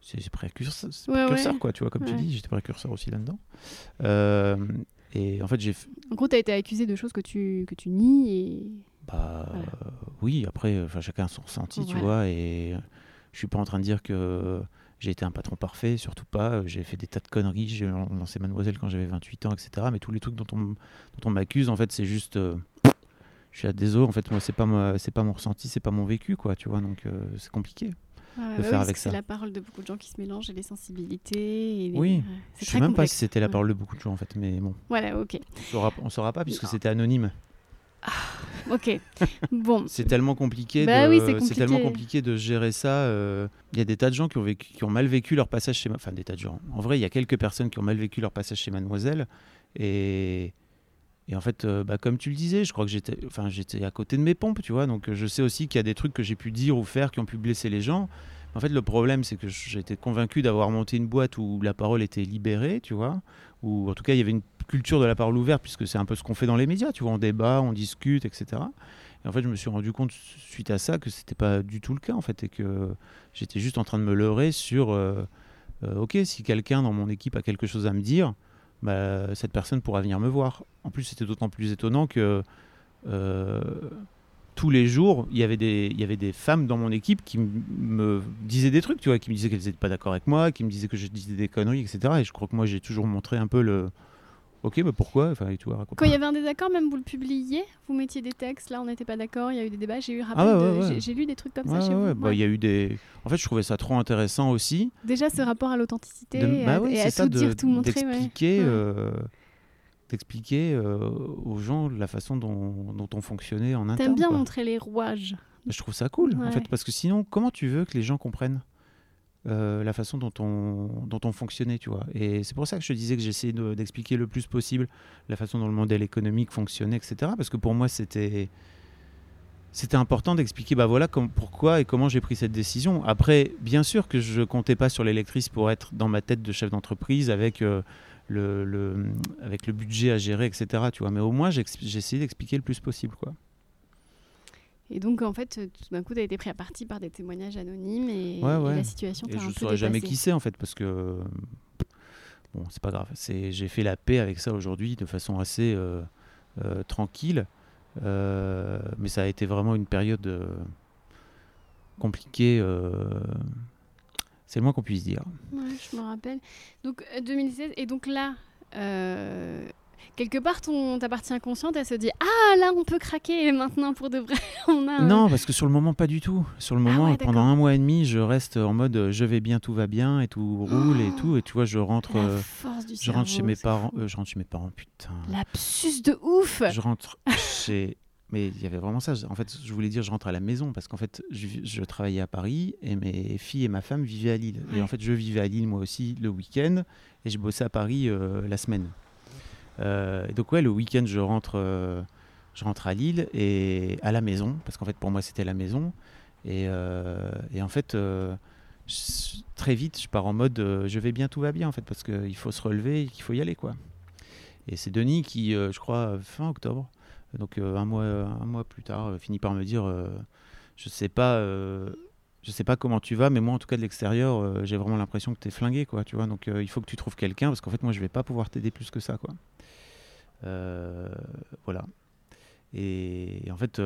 C'est précurseur, c'est Ouais, précurseur, ouais. quoi, tu vois, comme tu dis. J'étais précurseur aussi là-dedans. Euh, et en fait, j'ai En gros, tu as été accusé de choses que tu, que tu nies et. Bah Voilà. euh, oui, après, enfin chacun a son ressenti, tu vois, et je suis pas en train de dire que j'ai été un patron parfait, surtout pas. J'ai fait des tas de conneries, j'ai lancé Mademoiselle quand j'avais 28 ans, etc. Mais tous les trucs dont on, dont on m'accuse, en fait, c'est juste, euh, je suis à désolé, en fait, moi, c'est pas pas mon ressenti, c'est pas mon vécu, quoi, tu vois, donc euh, c'est compliqué. Voilà, de bah faire oui, avec ça. C'est la parole de beaucoup de gens qui se mélangent et les sensibilités. Et les- Oui. Je c'est sais même pas complexe. si c'était la parole de beaucoup de gens, en fait, mais bon, Voilà, ok. on on saura pas puisque c'était anonyme. Ok. bon. C'est tellement compliqué. Bah de, oui, c'est tellement compliqué. de gérer ça. euh, Il y a des tas de gens qui ont, vécu, qui ont mal vécu leur passage chez. Enfin, des tas de gens. En vrai, il y a quelques personnes qui ont mal vécu leur passage chez Mademoiselle. Et, et en fait, euh, bah, comme tu le disais, je crois que j'étais, enfin, j'étais à côté de mes pompes, tu vois. Donc, euh, je sais aussi qu'il y a des trucs que j'ai pu dire ou faire qui ont pu blesser les gens. En fait, le problème, c'est que j'étais convaincu d'avoir monté une boîte où la parole était libérée, tu vois. Ou en tout cas, il y avait une culture de la parole ouverte, puisque c'est un peu ce qu'on fait dans les médias, tu vois. On débat, on discute, etc. Et en fait, je me suis rendu compte suite à ça que c'était pas du tout le cas, en fait, et que j'étais juste en train de me leurrer sur, euh, ok, si quelqu'un dans mon équipe a quelque chose à me dire, bah, cette personne pourra venir me voir. En plus, c'était d'autant plus étonnant que euh, tous les jours, il y avait des, il y avait des femmes dans mon équipe qui me disaient des trucs, tu vois, qui me disaient qu'elles n'étaient pas d'accord avec moi, qui me disaient que je disais des conneries, etc. Et je crois que moi, j'ai toujours montré un peu le, ok, mais pourquoi, enfin, et raconte Quand il y avait un désaccord, même vous le publiez, vous mettiez des textes, là on n'était pas d'accord, il y a eu des débats, j'ai eu Ah ouais, j'ai- ouais. j'ai lu des trucs comme ça chez ouais, vous. bah, il y a eu des. En fait, je trouvais ça trop intéressant aussi. Déjà ce rapport à l'authenticité de- et bah et à ça, tout de- dire, tout montrer. d'expliquer, euh, euh, aux gens la façon dont, dont on fonctionnait en interne. T'aimes bien quoi. montrer les rouages. Je trouve ça cool, en fait, parce que sinon, comment tu veux que les gens comprennent? La façon dont on, dont on fonctionnait, tu vois Et c'est pour ça que je te disais que j'essayais de- d'expliquer le plus possible la façon dont le modèle économique fonctionnait, etc. Parce que pour moi, c'était c'était important d'expliquer bah voilà comme, pourquoi et comment j'ai pris cette décision. Après, bien sûr que je comptais pas sur l'électrice pour être dans ma tête de chef d'entreprise avec euh, le, le- avec le budget à gérer, etc. Tu vois, mais au moins j'ai essayé d'expliquer le plus possible, quoi. Et donc en fait, euh, tout d'un coup, t'as été pris à partie par des témoignages anonymes et, Ouais, et ouais. la situation t'a je un ne peu saurais jamais qui c'est en fait parce que bon c'est pas grave. J'ai fait la paix avec ça aujourd'hui de façon assez euh, euh, tranquille, Euh, mais ça a été vraiment une période compliquée. c'est le moins qu'on puisse dire. Ouais, je me rappelle. Donc euh, 2016 et donc là. Quelque part, ton, ta partie inconsciente, elle se dit Ah, là, on peut craquer maintenant pour de vrai. on a un- Non, parce que sur le moment, pas du tout. Sur le Ah moment, ouais, pendant un mois et demi, je reste en mode euh, je vais bien, tout va bien et tout roule et Oh. tout. Et tu vois, je rentre, euh, je rentre chez mes parents. euh, je rentre chez mes parents, putain. Lapsus de ouf je rentre chez. Mais il y avait vraiment ça. En fait, je voulais dire, je rentre à la maison parce qu'en fait, je, travaillais à Paris et mes filles et ma femme vivaient à Lille. Et en fait, je vivais à Lille moi aussi le week-end et je bossais à Paris euh, la semaine. Euh, donc, ouais, le week-end, je rentre, euh, je rentre à Lille et à la maison parce qu'en fait, pour moi, c'était la maison. Et, euh, en fait, euh, très vite, je pars en mode je vais bien, tout va bien en fait parce qu'il faut se relever et qu'il faut y aller quoi. Et c'est Denis qui, je crois, fin octobre, donc un, mois, un mois plus tard, finit par me dire Je sais pas, je sais pas comment tu vas, mais moi, en tout cas, de l'extérieur, euh, j'ai vraiment l'impression que tu es flingué, quoi, tu vois. Donc, euh, il faut que tu trouves quelqu'un, parce qu'en fait, moi, je vais pas pouvoir t'aider plus que ça, quoi. Euh, voilà. Et, en fait,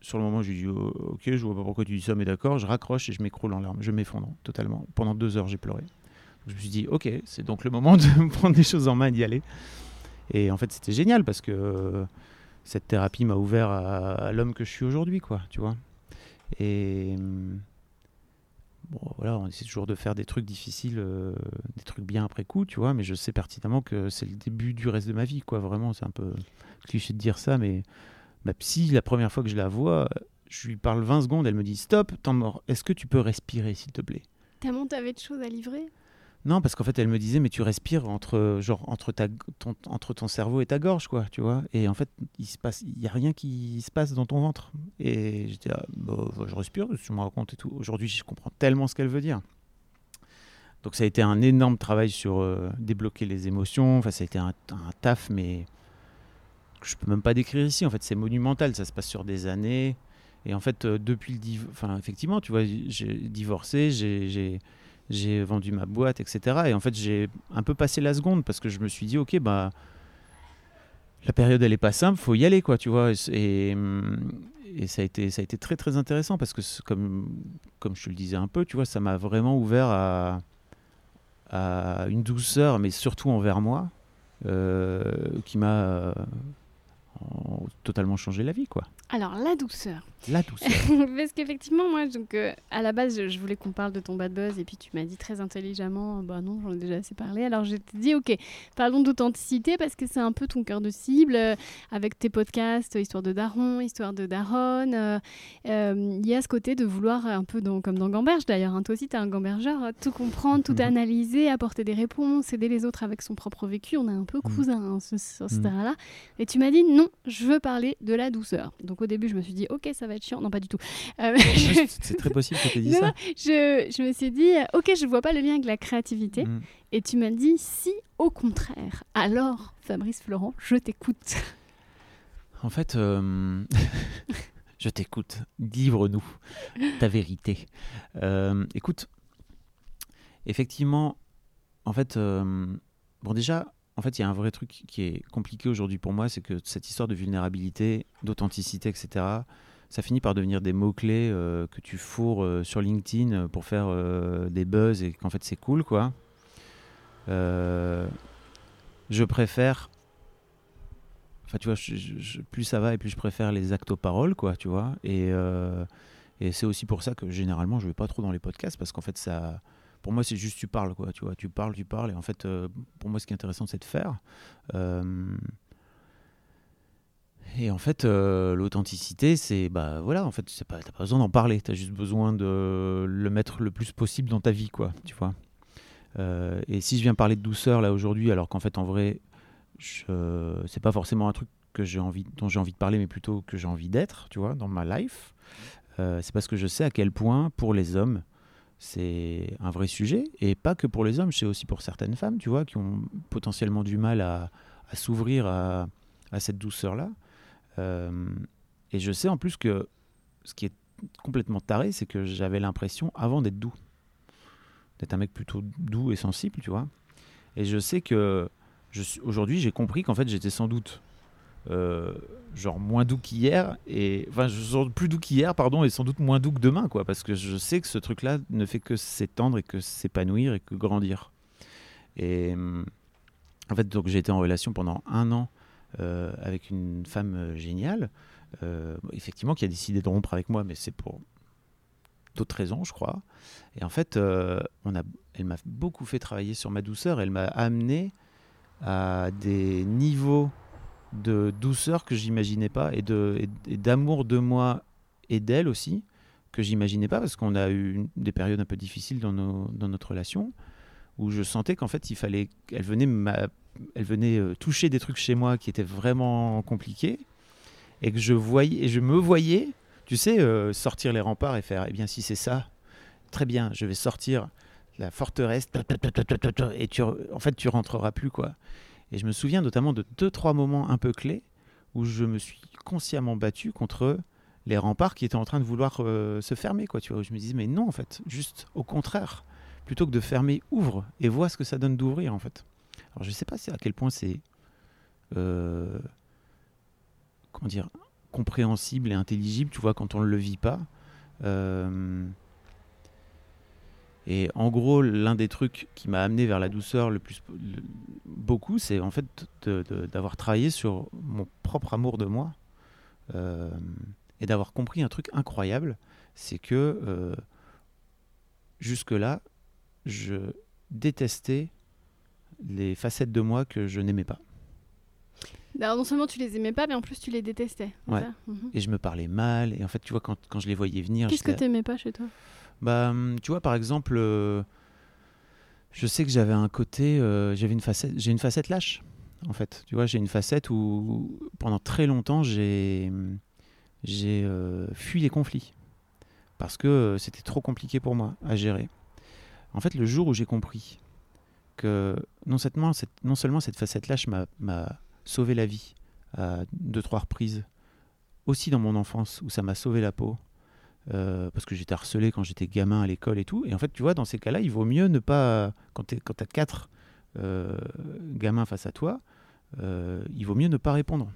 sur le moment, je lui dis, oh, ok, je vois pas pourquoi tu dis ça, mais d'accord, je raccroche et je m'écroule en larmes, je m'effondre totalement. Pendant deux heures, j'ai pleuré. Je me suis dit, ok, c'est donc le moment de prendre les choses en main d'y aller. Et en fait, c'était génial parce que cette thérapie m'a ouvert à, à l'homme que je suis aujourd'hui, quoi, tu vois. Et hum, bon, voilà, on essaie toujours de faire des trucs difficiles, euh, des trucs bien après coup, tu vois, mais je sais pertinemment que c'est le début du reste de ma vie, quoi. Vraiment, c'est un peu cliché de dire ça, mais ma psy, la première fois que je la vois, je lui parle 20 secondes, elle me dit Stop, temps mort, est-ce que tu peux respirer, s'il te plaît? Tellement t'avais de choses à livrer. Non, parce qu'en fait, elle me disait, mais tu respires entre, genre, entre, ton, cerveau et ta gorge, quoi, tu vois. Et en fait, il se passe, il y a rien qui se passe dans ton ventre. Et j'étais, bah, je respire, je me raconte et tout. Aujourd'hui, je comprends tellement ce qu'elle veut dire. Donc, ça a été un énorme travail sur euh, débloquer les émotions. Enfin, ça a été un, taf, mais que je peux même pas décrire ici. En fait, c'est monumental. Ça se passe sur des années. Et en fait, euh, depuis le div... enfin, effectivement, tu vois, j'ai divorcé, j'ai, j'ai, vendu ma boîte, etc. Et en fait, j'ai un peu passé la seconde parce que je me suis dit, ok, bah, la période, elle est pas simple, faut y aller, quoi, tu vois. Et, et ça, a été, ça a été très, très intéressant parce que, comme, comme je te le disais un peu, tu vois, ça m'a vraiment ouvert à, une douceur, mais surtout envers moi, euh, qui m'a euh, en- totalement changé la vie, quoi. Alors, la douceur. La douceur. Parce qu'effectivement, moi, donc, euh, à la base, je, je voulais qu'on parle de ton bad buzz, et puis tu m'as dit très intelligemment, euh, bah non, j'en ai déjà assez parlé. Alors, je t'ai dit, ok, parlons d'authenticité, parce que c'est un peu ton cœur de cible, euh, avec tes podcasts, Histoire de Daron, Histoire de Daronne. euh, euh, Il y a ce côté de vouloir, un peu dans- comme dans Gamberge d'ailleurs, hein, toi aussi, tu es un gambergeur, euh, tout comprendre, tout Mhm. analyser, apporter des réponses, aider les autres avec son propre vécu. On est un peu Mhm. cousins hein, ce Mhm. terrain-là. Et tu m'as dit, non, je veux parler de la douceur. Donc, au début, je me suis dit, ok, ça va être chiant. Non, pas du tout. Euh, c'est c'est très possible que tu aies dit Non, ça. je, je me suis dit, ok, je vois pas le lien avec la créativité. Mm. Et tu m'as dit, si, au contraire. Alors, Fabrice Florent, je t'écoute. En fait, euh, je t'écoute. Livre-nous ta vérité. Euh, écoute, effectivement, en fait, bon déjà, en fait, il y a un vrai truc qui est compliqué aujourd'hui pour moi, c'est que cette histoire de vulnérabilité, d'authenticité, etc., ça finit par devenir des mots-clés euh, que tu fourres euh, sur LinkedIn pour faire euh, des buzz et qu'en fait c'est cool, quoi. Euh, je préfère Enfin, tu vois, plus ça va et plus je préfère les actes aux paroles, quoi, tu vois. Et, euh, et c'est aussi pour ça que généralement, je vais pas trop dans les podcasts parce qu'en fait, ça, pour moi, c'est juste tu parles, quoi, tu vois. Tu parles, tu parles. Et en fait, euh, pour moi, ce qui est intéressant, c'est de faire. Euh, et en fait, euh, l'authenticité, c'est, bah voilà, en fait, pas, t'as pas besoin d'en parler. T'as juste besoin de le mettre le plus possible dans ta vie, quoi, tu vois. Et si je viens parler de douceur là aujourd'hui, alors qu'en fait, en vrai, je, c'est pas forcément un truc que j'ai envie, dont j'ai envie de parler, mais plutôt que j'ai envie d'être, tu vois, dans ma life. C'est parce que je sais à quel point, pour les hommes, c'est un vrai sujet, et pas que pour les hommes, c'est aussi pour certaines femmes, tu vois, qui ont potentiellement du mal à, s'ouvrir à, à cette douceur-là. Euh, et je sais en plus que ce qui est complètement taré, c'est que j'avais l'impression, avant d'être doux, d'être un mec plutôt doux et sensible, tu vois. Et je sais que aujourd'hui, j'ai compris qu'en fait, j'étais sans doute euh, genre moins doux qu'hier et enfin, plus doux qu'hier, pardon, et sans doute moins doux que demain, quoi, parce que je sais que ce truc-là ne fait que s'étendre et que s'épanouir et que grandir. Et hum, en fait, donc j'ai été en relation pendant un an euh, avec une femme euh, géniale, euh, effectivement, qui a décidé de rompre avec moi, mais c'est pour d'autres raisons, je crois. Et en fait, euh, on a, elle m'a beaucoup fait travailler sur ma douceur. Elle m'a amené à des niveaux de douceur que j'imaginais pas et d'amour de moi et d'elle aussi que j'imaginais pas parce qu'on a eu des périodes un peu difficiles dans, nos, dans notre relation où je sentais qu'en fait il fallait qu'elle venait elle venait euh, toucher des trucs chez moi qui étaient vraiment compliqués et que je voyais et je me voyais tu sais euh, sortir les remparts et faire eh bien si c'est ça très bien je vais sortir la forteresse et tu en fait tu rentreras plus quoi et je me souviens notamment de deux trois moments un peu clés où je me suis consciemment battu contre les remparts qui étaient en train de vouloir euh, se fermer. Quoi. Je me disais, mais non, en fait, juste au contraire. Plutôt que de fermer, ouvre et vois ce que ça donne d'ouvrir, en fait. Alors, je sais pas à quel point c'est. euh, compréhensible et intelligible, tu vois, quand on ne le vit pas. Euh, et en gros, l'un des trucs qui m'a amené vers la douceur le plus le- beaucoup, c'est en fait d'avoir travaillé sur mon propre amour de moi euh, et d'avoir compris un truc incroyable, c'est que euh, jusque-là, je détestais les facettes de moi que je n'aimais pas. Alors, non seulement tu les aimais pas, mais en plus tu les détestais. c'est Ouais. ça? Mhm. Et je me parlais mal. Et en fait, tu vois, quand, quand je les voyais venir, Qu'est-ce que j'étais- t'aimais pas chez toi? Bah, hum, tu vois, par exemple, euh, je sais que j'avais un côté, euh, j'avais une facette, j'ai une facette lâche, en fait. Tu vois, j'ai une facette où pendant très longtemps j'ai j'ai euh, fui les conflits parce que c'était trop compliqué pour moi à gérer. En fait, le jour où j'ai compris que non seulement cette, non seulement cette facette lâche m'a sauvé la vie à deux trois reprises, aussi dans mon enfance où ça m'a sauvé la peau. Euh, parce que j'étais harcelé quand j'étais gamin à l'école et tout. Et en fait, tu vois, dans ces cas-là, il vaut mieux ne pas. Quand tu as quatre euh, gamins face à toi, euh, il vaut mieux ne pas répondre.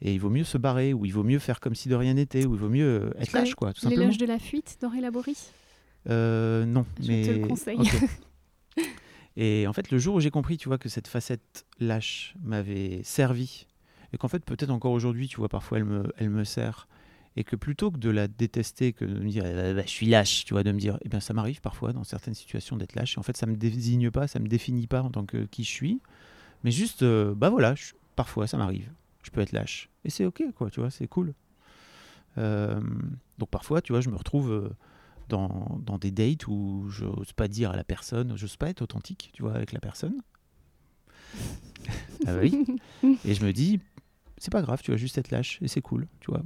Et il vaut mieux se barrer, ou il vaut mieux faire comme si de rien n'était, ou il vaut mieux être lâche, quoi, tout simplement. loges de la fuite d'Henri Laborie? Non, Je mais te le conseille. Et en fait, le jour où j'ai compris, tu vois, que cette facette lâche m'avait servi, et qu'en fait, peut-être encore aujourd'hui, tu vois, parfois elle me, elle me sert, et que plutôt que de la détester, que de me dire, eh ben, je suis lâche, tu vois, de me dire, eh bien, ça m'arrive parfois dans certaines situations d'être lâche. Et en fait, ça me désigne pas, ça me définit pas en tant que qui je suis, mais juste, euh, bah voilà, je- parfois, ça m'arrive. Je peux être lâche, et c'est ok, quoi, tu vois, c'est cool. Euh, donc parfois, tu vois, je me retrouve euh, dans, dans des dates où je n'ose pas dire à la personne, j'ose pas être authentique, tu vois, avec la personne. ah bah oui. Et je me dis, c'est pas grave, tu vas juste être lâche et c'est cool, tu vois.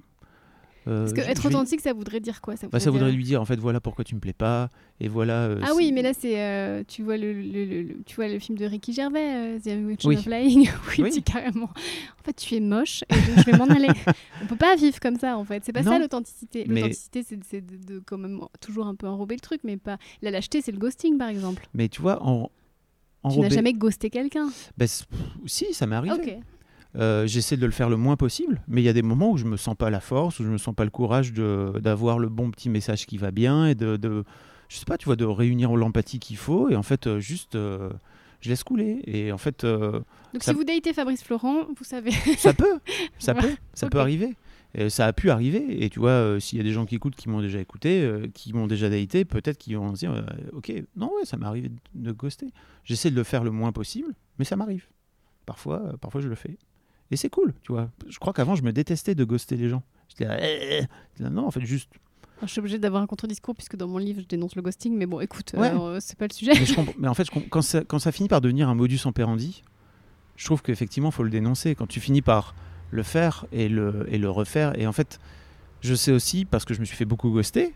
Euh, Parce que être authentique, ça voudrait dire quoi? Ça bah, ça dire- voudrait lui dire, en fait, voilà pourquoi tu me plais pas, et voilà. euh, Ah oui, mais là c'est euh, tu vois le, le- le- le- tu vois le film de Ricky Gervais, euh, The Witch Oui. of Flying, où il Oui. dit carrément en fait tu es moche et donc je vais m'en aller. On peut pas vivre comme ça en fait. C'est pas ça Non, l'authenticité. mais- L'authenticité c'est de, de quand même toujours un peu enrober le truc, mais pas la lâcheté, c'est le ghosting par exemple. Mais tu vois, en. Tu n'as jamais ghosté quelqu'un? Bah, si, ça m'est arrivé. Euh, J'essaie de le faire le moins possible, mais il y a des moments où je me sens pas la force, où je me sens pas le courage d'avoir le bon petit message qui va bien et de, de- je sais pas, tu vois, de réunir l'empathie qu'il faut et en fait euh, juste euh, je laisse couler et en fait euh, Donc Ça- si vous datez Fabrice Florent, vous savez. ça peut, ça peut, ça peut arriver. Et ça a pu arriver et tu vois, euh, s'il y a des gens qui écoutent, qui m'ont déjà écouté, euh, qui m'ont déjà daté, peut-être qu'ils vont se dire, euh, ok, non ouais, ça m'est arrivé de, ghoster. J'essaie de le faire le moins possible, mais ça m'arrive. Parfois, parfois je le fais. Et c'est cool, tu vois. Je crois qu'avant, je me détestais de ghoster les gens. J'étais là, Eh, eh. Là, non, en fait, juste. Je suis obligée d'avoir un contre-discours puisque dans mon livre je dénonce le ghosting, mais bon écoute, Ouais. euh, c'est pas le sujet. Mais, je comprends- mais en fait, je quand, ça, quand ça finit par devenir un modus operandi, je trouve qu'effectivement, il faut le dénoncer. Quand tu finis par le faire et le, et le refaire. Et en fait, je sais aussi, parce que je me suis fait beaucoup ghoster,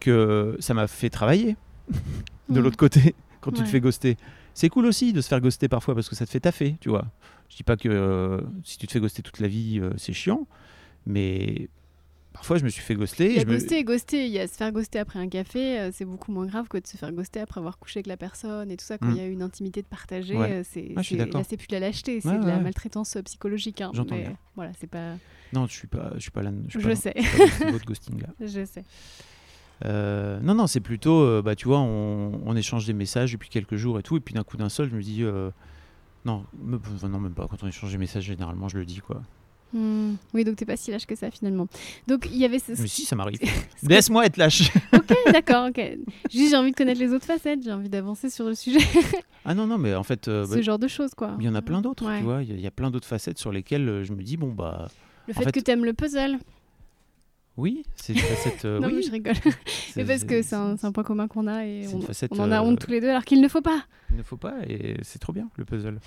que ça m'a fait travailler de Mm. l'autre côté quand tu te fais ghoster. C'est cool aussi de se faire ghoster parfois parce que ça te fait taffer, tu vois. Je dis pas que euh, si tu te fais ghoster toute la vie, euh, c'est chiant, mais parfois je me suis fait ghoster. Il y a je me- ghoster et ghoster. Il y a se faire ghoster après un café, euh, c'est beaucoup moins grave que de se faire ghoster après avoir couché avec la personne et tout ça. Quand il Mm. y a une intimité de partager, Ouais. c'est, Ah, là c'est plus de la lâcheté, c'est Ouais, de la maltraitance psychologique. hein. J'entends bien. Voilà, c'est pas. Non, je suis pas, je suis pas là. Je, Je pas sais. de ghosting là. Je sais. Euh, non, non, c'est plutôt, euh, bah, tu vois, on, on échange des messages depuis quelques jours et tout, et puis d'un coup d'un seul, je me dis, euh, non, me- non, même pas. Quand on échange des messages, généralement, je le dis, quoi. Hmm. Oui, donc t'es pas si lâche que ça finalement. Donc il y avait ce. Mais si, ça m'arrive. Laisse-moi être lâche. ok, d'accord, ok. Juste j'ai envie de connaître les autres facettes, j'ai envie d'avancer sur le sujet, ah non, non, mais en fait, euh, bah, ce genre de choses quoi. il y en a plein d'autres, Ouais. tu vois. Il y a- il y, a plein d'autres facettes sur lesquelles euh, je me dis, bon, bah, Le en fait, fait- que t'aimes le puzzle. Oui, c'est une facette. euh, non mais oui, je rigole. c'est- mais parce que c'est un, c'est un point commun qu'on a et c'est on, une facette, on en a euh, honte tous les deux alors qu'il ne faut pas. Il ne faut pas, et c'est trop bien, le puzzle.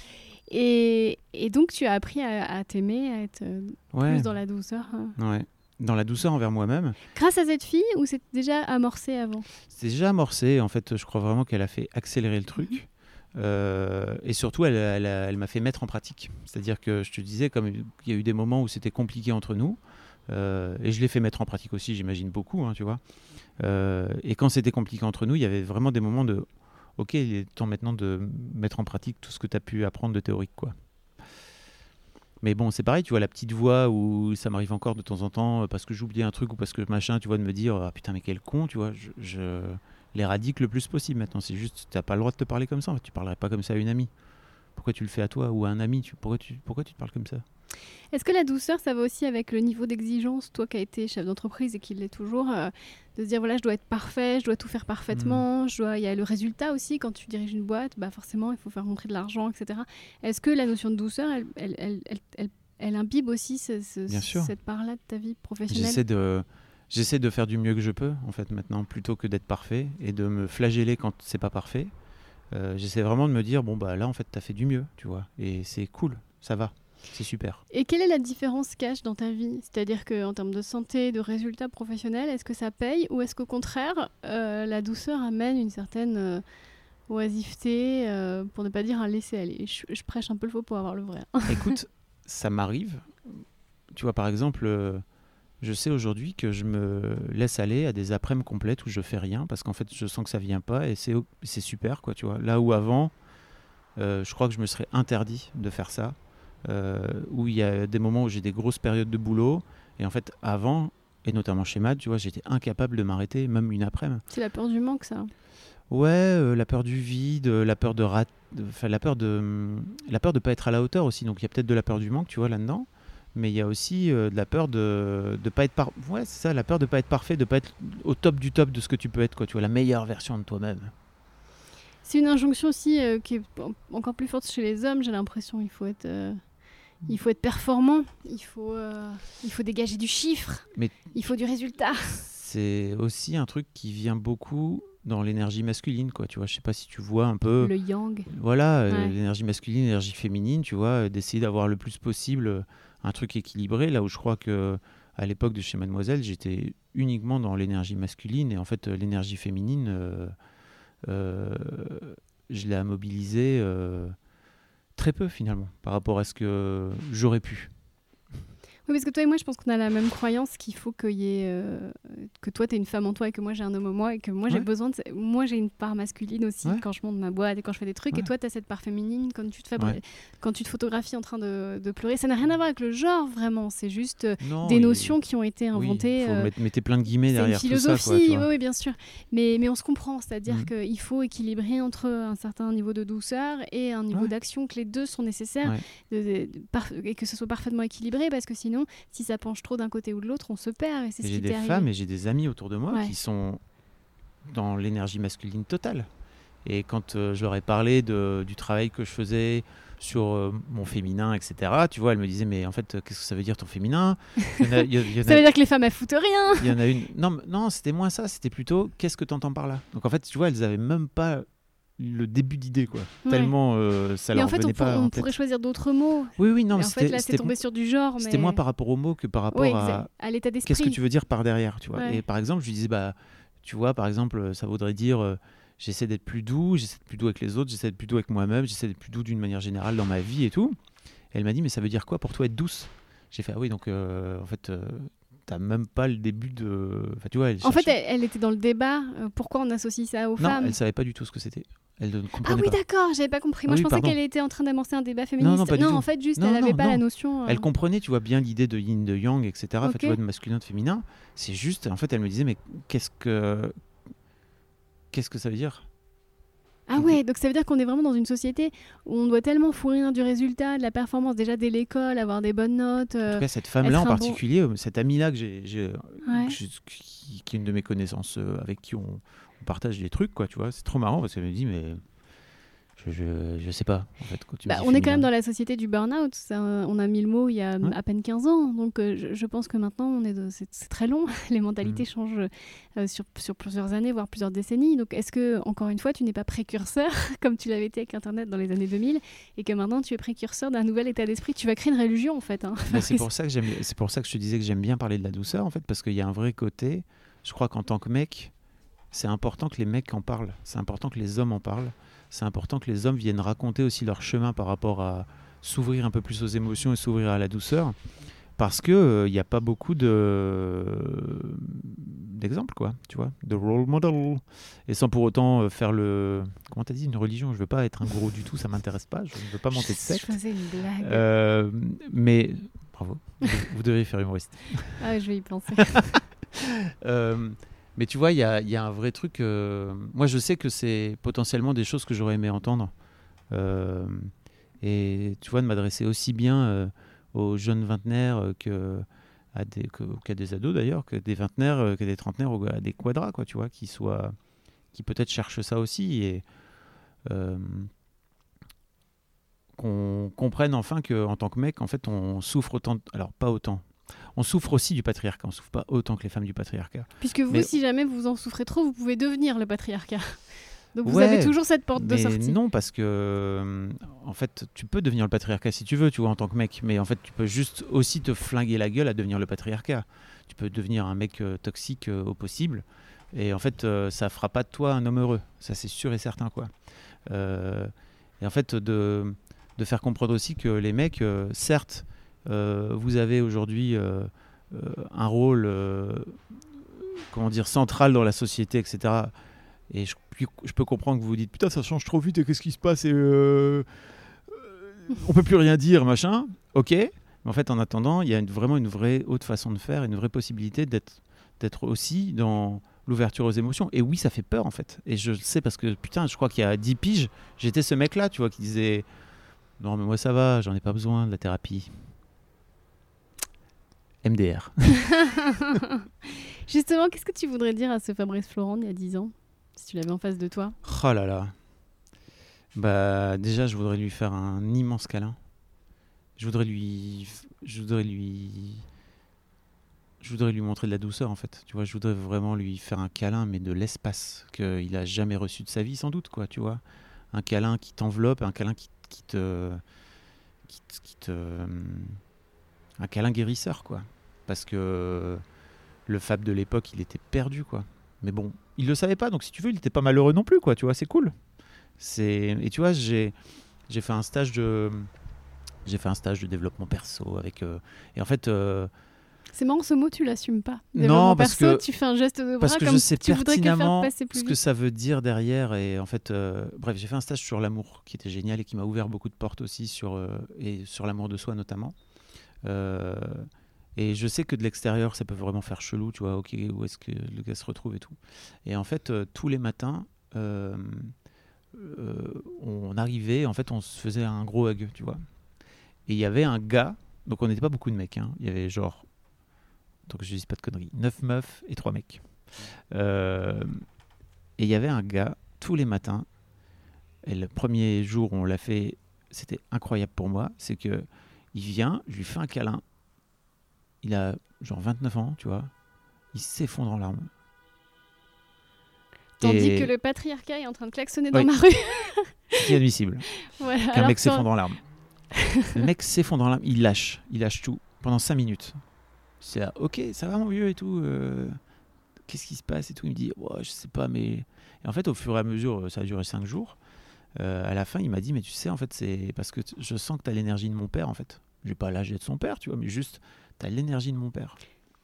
Et, et donc, tu as appris à, à t'aimer, à être euh, Ouais, plus dans la douceur. hein. ouais. Dans la douceur envers moi-même. Grâce à cette fille ou c'était déjà amorcé avant? C'était déjà amorcé. En fait, je crois vraiment qu'elle a fait accélérer le truc. Euh, et surtout, elle, elle a- elle m'a fait mettre en pratique. C'est-à-dire que je te disais, comme il y a eu des moments où c'était compliqué entre nous, Euh, et je l'ai fait mettre en pratique aussi, j'imagine beaucoup, hein, tu vois. Euh, et quand c'était compliqué entre nous, il y avait vraiment des moments de ok, il est temps maintenant de mettre en pratique tout ce que tu as pu apprendre de théorique, quoi. Mais bon, c'est pareil, tu vois, la petite voix où ça m'arrive encore de temps en temps euh, parce que j'oublie un truc ou parce que machin, tu vois, de me dire ah putain, mais quel con, tu vois, je, l'éradique le plus possible maintenant. C'est juste, tu n'as pas le droit de te parler comme ça, tu parlerais pas comme ça à une amie. Pourquoi tu le fais à toi ou à un ami tu, pourquoi, tu, pourquoi tu te parles comme ça? Est-ce que la douceur, ça va aussi avec le niveau d'exigence, toi qui as été chef d'entreprise et qui l'est toujours, euh, de se dire voilà, je dois être parfait, je dois tout faire parfaitement, Hmm. je dois... il y a le résultat aussi, quand tu diriges une boîte, bah forcément, il faut faire rentrer de l'argent, etc. Est-ce que la notion de douceur, elle, elle, elle, elle, elle- imbibe aussi ce- ce- cette part-là de ta vie professionnelle? J'essaie de, j'essaie de faire du mieux que je peux, en fait, maintenant, plutôt que d'être parfait et de me flageller quand c'est pas parfait. Euh, j'essaie vraiment de me dire, bon, bah là, en fait, tu as fait du mieux, tu vois. Et c'est cool, ça va, c'est super. Et quelle est la différence cash dans ta vie? C'est-à-dire qu'en termes de santé, de résultats professionnels, est-ce que ça paye ou est-ce qu'au contraire, euh, la douceur amène une certaine euh, oisiveté, euh, pour ne pas dire un laisser-aller? Je, je prêche un peu le faux pour avoir le vrai. Écoute, ça m'arrive. Tu vois, par exemple, je sais aujourd'hui que je me laisse aller à des après-midi complètes où je fais rien parce qu'en fait, je sens que ça vient pas et c'est super, quoi, tu vois. Là où avant, je crois que je me serais interdit de faire ça. Euh, où il y a des moments où j'ai des grosses périodes de boulot et en fait, avant, et notamment chez Mad, tu vois, j'étais incapable de m'arrêter, même une après-midi. C'est la peur du manque, ça. Ouais, euh, la peur du vide, euh, la peur de rat... enfin, la peur de hum, la peur de pas être à la hauteur aussi. Donc il y a peut-être de la peur du manque, tu vois là-dedans, mais il y a aussi euh, de la peur de de pas être par... ouais, c'est ça, la peur de pas être parfait, de pas être au top du top de ce que tu peux être quoi, tu vois la meilleure version de toi-même. C'est une injonction aussi qui est en- encore plus forte chez les hommes, j'ai l'impression. Il faut être, il faut être performant, il faut, euh, il faut dégager du chiffre, Mais- il faut du résultat. C'est aussi un truc qui vient beaucoup dans l'énergie masculine quoi, tu vois, je sais pas si tu vois un peu Le yang. Voilà, euh, l'énergie masculine, l'énergie féminine, tu vois, euh, d'essayer d'avoir le plus possible un truc équilibré. Là où je crois que à l'époque de chez Mademoiselle, j'étais uniquement dans l'énergie masculine et en fait l'énergie féminine, je l'ai mobilisée très peu finalement par rapport à ce que j'aurais pu. Oui, parce que toi et moi, je pense qu'on a la même croyance qu'il faut qu'il y ait. euh, que toi, tu es une femme en toi et que moi, j'ai un homme en moi et que moi, j'ai besoin de. Moi, j'ai une part masculine aussi Ouais. quand je monte ma boîte et quand je fais des trucs. Et toi, tu as cette part féminine quand tu te, fais quand tu te photographies en train de, de pleurer. Ça n'a rien à voir avec le genre, vraiment. C'est juste euh, Non, des notions qui ont été oui, inventées. faut euh, mettre, mettez plein de guillemets c'est une derrière tout ça. philosophie, oui, oui, bien sûr. Mais, mais on se comprend, c'est-à-dire Mhm. qu'il faut équilibrer entre un certain niveau de douceur et un niveau d'action, que les deux sont nécessaires Ouais. de- de- de- par- et que ce soit parfaitement équilibré, parce que sinon, si ça penche trop d'un côté ou de l'autre, on se perd. Et c'est ce J'ai des arrivé. femmes et j'ai des amis autour de moi Ouais. qui sont dans l'énergie masculine totale. Et quand euh, je leur ai parlé de, du travail que je faisais sur euh, mon féminin, etc., tu vois, elles me disaient, mais en fait, euh, qu'est-ce que ça veut dire ton féminin? Y a- y a- Ça veut dire que les femmes, elles foutent rien. il y en a une. Non, non c'était moins ça, c'était plutôt qu'est-ce que tu entends par là? Donc en fait, tu vois, elles avaient même pas le début d'idée, quoi. Ouais. Tellement euh, ça Mais leur en fait, on, venait pour- pas on en pourrait choisir d'autres mots. Oui, oui, non, mais en fait, là, c'est c'était- tombé sur du genre. c'était moins par rapport aux mots que par rapport à, à l'état d'esprit. qu'est-ce que tu veux dire par derrière, tu vois. Ouais. Et par exemple, je lui disais, bah, tu vois, par exemple, ça voudrait dire, euh, j'essaie d'être plus doux, j'essaie d'être plus doux avec les autres, j'essaie d'être plus doux avec moi-même, j'essaie d'être plus doux d'une manière générale dans ma vie et tout. Et elle m'a dit, mais ça veut dire quoi pour toi être douce? J'ai fait, ah oui, donc euh, en fait, t'as même pas le début de. Enfin, tu vois, elle En fait, elle, elle était dans le débat. euh, pourquoi on associe ça aux non, femmes elle savait pas du tout ce que c'était. Elle ne Ah comprenait oui, pas. d'accord, j'avais pas compris. Moi, Ah je oui, pensais qu'elle était en train d'amorcer un débat féministe. non, pas du tout. en fait, juste, Non, elle avait non, pas la non. notion. euh, Elle comprenait, tu vois, bien l'idée de yin, de yang, etc. Enfin, Ok. tu vois, de masculin, de féminin. C'est juste, en fait, elle me disait, mais qu'est-ce que. Qu'est-ce que ça veut dire? Ah ouais, donc ça veut dire qu'on est vraiment dans une société où on doit tellement fournir du résultat, de la performance déjà dès l'école, avoir des bonnes notes. En euh, tout cas, cette femme-là en bon- particulier, euh, cette amie-là que j'ai, ouais. qui, qui est une de mes connaissances euh, avec qui on, on partage des trucs, quoi, tu vois. C'est trop marrant parce qu'elle me dit, mais je, je, je sais pas, en fait. Quand tu me Bah, on est quand même dans la société du burn-out. Euh, on a mis le mot il y a Ouais. à peine 15 ans. Donc euh, je, je pense que maintenant, on est c'est très long. Les mentalités Mm. changent euh, sur, sur plusieurs années, voire plusieurs décennies. Donc est-ce que, encore une fois, tu n'es pas précurseur, comme tu l'avais été avec Internet dans les années 2000, et que maintenant tu es précurseur d'un nouvel état d'esprit? Tu vas créer une religion, en fait. hein. C'est pour ça que j'aime, c'est pour ça que je te disais que j'aime bien parler de la douceur, en fait, parce qu'il y a un vrai côté. Je crois qu'en tant que mec, c'est important que les mecs en parlent. C'est important que les hommes en parlent. C'est important que les hommes viennent raconter aussi leur chemin par rapport à s'ouvrir un peu plus aux émotions et s'ouvrir à la douceur. parce que il n'y a pas beaucoup de d'exemples, quoi, tu vois, de role model. Et sans pour autant euh, faire le. Comment t'as dit Une religion Je veux pas être un gourou du tout, ça m'intéresse pas, je ne veux pas monter de secte. Je faisais une blague. Euh, mais. Bravo, vous, vous devriez faire humoriste. Ah, je vais y penser. Mais tu vois, il y a, un vrai truc. euh, moi, je sais que c'est potentiellement des choses que j'aurais aimé entendre. Euh, et tu vois, de m'adresser aussi bien euh, aux jeunes vingtenaires que des, qu'à des ados d'ailleurs, que des vingtenaires, que des trentenaires ou à des quadras, quoi, tu vois, qui soient, qui peut-être cherchent ça aussi et qu'on comprenne enfin que en tant que mec, en fait, on souffre autant, de- alors pas autant. On souffre aussi du patriarcat, on souffre pas autant que les femmes du patriarcat. Puisque vous, Mais- si jamais vous en souffrez trop, vous pouvez devenir le patriarcat. Donc vous Ouais, avez toujours cette porte de sortie. non, parce que euh, en fait, tu peux devenir le patriarcat si tu veux, tu vois, en tant que mec. Mais en fait, tu peux juste aussi te flinguer la gueule à devenir le patriarcat. Tu peux devenir un mec euh, toxique euh, au possible. Et en fait, ça fera pas de toi un homme heureux. Ça, c'est sûr et certain, quoi. Et en fait, de, de faire comprendre aussi que les mecs, certes, vous avez aujourd'hui euh, euh, un rôle, euh, comment dire, central dans la société, etc. Et je, peux comprendre que vous vous dites putain ça change trop vite et qu'est-ce qui se passe et euh, euh, on peut plus rien dire machin. Ok. Mais en fait en attendant il y a vraiment une vraie haute façon de faire, une vraie possibilité d'être aussi dans l'ouverture aux émotions. Et oui ça fait peur en fait. Et je le sais parce que putain je crois qu'il y a 10 piges j'étais ce mec là tu vois qui disait non mais moi ça va j'en ai pas besoin de la thérapie. MDR. Justement, qu'est-ce que tu voudrais dire à ce Fabrice Florent il y a 10 ans Si tu l'avais en face de toi? Oh là là. Bah déjà, je voudrais lui faire un immense câlin. Je voudrais lui, je voudrais lui, je voudrais lui montrer de la douceur en fait. Tu vois, je voudrais vraiment lui faire un câlin, mais de l'espace qu'il a jamais reçu de sa vie sans doute, quoi. Tu vois, un câlin qui t'enveloppe, un câlin qui, qui te, qui, te- qui te, un câlin guérisseur, quoi. Parce que le Fab de l'époque, il était perdu, quoi. Mais bon, il le savait pas, donc si tu veux, il était pas malheureux non plus, quoi. Tu vois, c'est cool. C'est et tu vois, j'ai j'ai fait un stage de j'ai fait un stage de développement perso avec euh, et en fait euh, C'est marrant, ce mot, tu l'assumes pas. Non, parce perso, que- tu fais un geste de bras parce que comme je sais tu voudrais que faire pertinemment plus ce que ça veut dire derrière et en fait euh, bref j'ai fait un stage sur l'amour qui était génial et qui m'a ouvert beaucoup de portes aussi sur et sur l'amour de soi notamment et je sais que de l'extérieur ça peut vraiment faire chelou tu vois ok où est-ce que le gars se retrouve et tout et en fait euh, tous les matins euh, euh, on arrivait en fait on se faisait un gros hug tu vois et il y avait un gars donc on n'était pas beaucoup de mecs hein. il y avait genre donc je dis pas de conneries 9 meufs et 3 mecs euh, et il y avait un gars, tous les matins, et le premier jour où on l'a fait, c'était incroyable pour moi, c'est que il vient, je lui fais un câlin, il a genre 29 ans, tu vois, il s'effondre en larmes. Tandis Et que le patriarcat est en train de klaxonner Oui. dans ma rue. C'est inadmissible voilà. qu'un mec s'effondre en larmes. le mec s'effondre en larmes, il lâche, il lâche tout pendant 5 minutes. C'est là, ok, ça va mon vieux et tout. euh, Qu'est-ce qui se passe et tout Il me dit, Ouais, je sais pas, mais. Et en fait, au fur et à mesure, ça a duré 5 jours. euh, à la fin, il m'a dit, mais tu sais, en fait, c'est parce que je sens que tu as l'énergie de mon père, en fait. J'ai pas l'âge d'être son père, tu vois, mais juste, tu as l'énergie de mon père.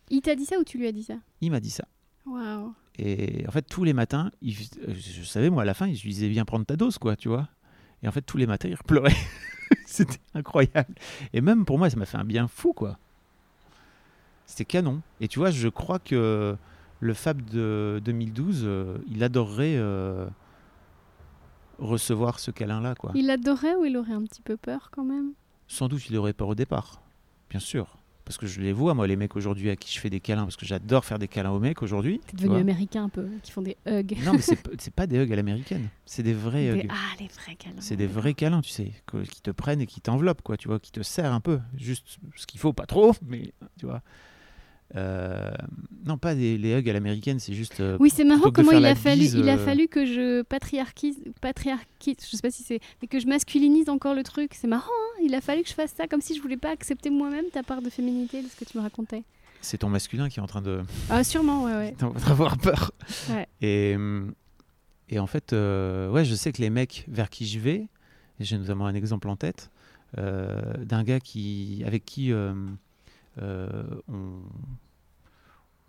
Il t'a dit ça ou tu lui as dit ça? Il m'a dit ça. Waouh. Et en fait, tous les matins, il- euh, je savais, moi, à la fin, il lui disait, viens prendre ta dose, quoi, tu vois. Et en fait, tous les matins, il pleurait. C'était incroyable. Et même pour moi, ça m'a fait un bien fou, quoi. C'était canon. Et tu vois, je crois que le Fab de 2012, euh, il adorerait euh, recevoir ce câlin-là, quoi. Il l'adorait ou il aurait un petit peu peur quand même? Sans doute, il aurait peur au départ, bien sûr. Parce que je les vois, moi, les mecs aujourd'hui à qui je fais des câlins, parce que j'adore faire des câlins aux mecs aujourd'hui. T'es devenu américain un peu, qui font des hugs. Non, mais c'est pas des hugs à l'américaine, c'est des vrais Des- hugs. Ah, les vrais câlins. C'est des vrais câlins, tu sais, que- qui te prennent et qui t'enveloppent, quoi, tu vois, qui te serrent un peu, juste ce qu'il faut, pas trop, mais tu vois. Euh, non, pas des, les hugs à l'américaine, c'est juste. euh, Oui, c'est marrant comment il a fallu, bise, il a fallu que je patriarchise, patriarchise, je sais pas si c'est, mais que je masculinise encore le truc. C'est marrant, hein il a fallu que je fasse ça, comme si je voulais pas accepter moi-même ta part de féminité de ce que tu me racontais. C'est ton masculin qui est en train de Ah, sûrement, ouais, ouais. d'avoir peur. Ouais. Et, et en fait, euh, ouais, je sais que les mecs vers qui je vais, j'ai notamment un exemple en tête, d'un gars qui, avec qui on,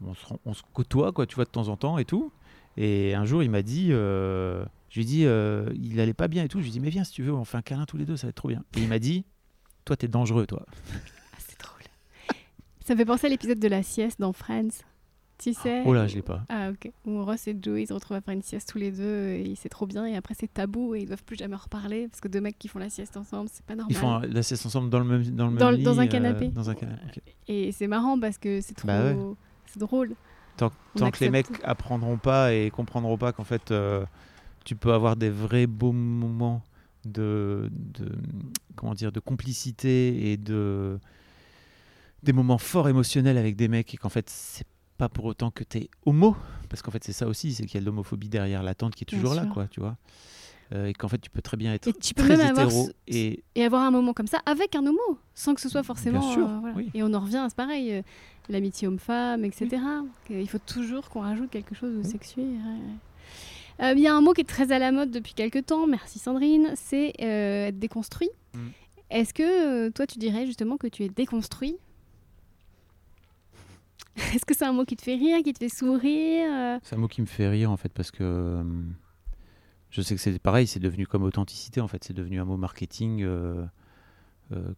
on, on se côtoie, quoi, tu vois, de temps en temps et tout. Et un jour, il m'a dit, euh, je lui ai dit, euh, il allait pas bien et tout. Je lui ai dit, mais viens si tu veux, on fait un câlin tous les deux, ça va être trop bien. Et il m'a dit, toi, t'es dangereux, toi. Ah, c'est drôle. Ça me fait penser à l'épisode de la sieste dans Friends. Tu sais Oh là, je l'ai pas. Ah ok. Où Ross et Joey ils se retrouvent à faire une sieste tous les deux et c'est trop bien et après c'est tabou et ils doivent plus jamais reparler parce que deux mecs qui font la sieste ensemble c'est pas normal. Ils font la sieste ensemble dans le même, dans le Dans- même lit, dans un euh, canapé. dans un canapé. Et c'est marrant parce que c'est trop... Bah C'est drôle. Tant, que les mecs apprendront pas et comprendront pas qu'en fait, euh, tu peux avoir des vrais beaux moments de, de comment dire de complicité et de des moments forts émotionnels avec des mecs et qu'en fait c'est pas pour autant que tu es homo parce qu'en fait c'est ça aussi c'est qu'il y a de l'homophobie derrière l'attente qui est toujours là quoi tu vois Euh, et qu'en fait tu peux très bien être Et tu peux très même avoir hétéro ce- et Et avoir un moment comme ça avec un homo sans que ce soit forcément... Bien sûr, euh, voilà. oui. Et on en revient à ce pareil, euh, l'amitié homme-femme, etc. Il faut toujours qu'on rajoute quelque chose de Oui. sexué. ouais, ouais. Il y a un mot qui est très à la mode depuis quelques temps, merci Sandrine, c'est être déconstruit. Mm. Est-ce que toi tu dirais justement que tu es déconstruit Est-ce que c'est un mot qui te fait rire, qui te fait sourire euh? C'est un mot qui me fait rire en fait parce que euh, je sais que c'est pareil, c'est devenu comme authenticité en fait, c'est devenu un mot marketing euh,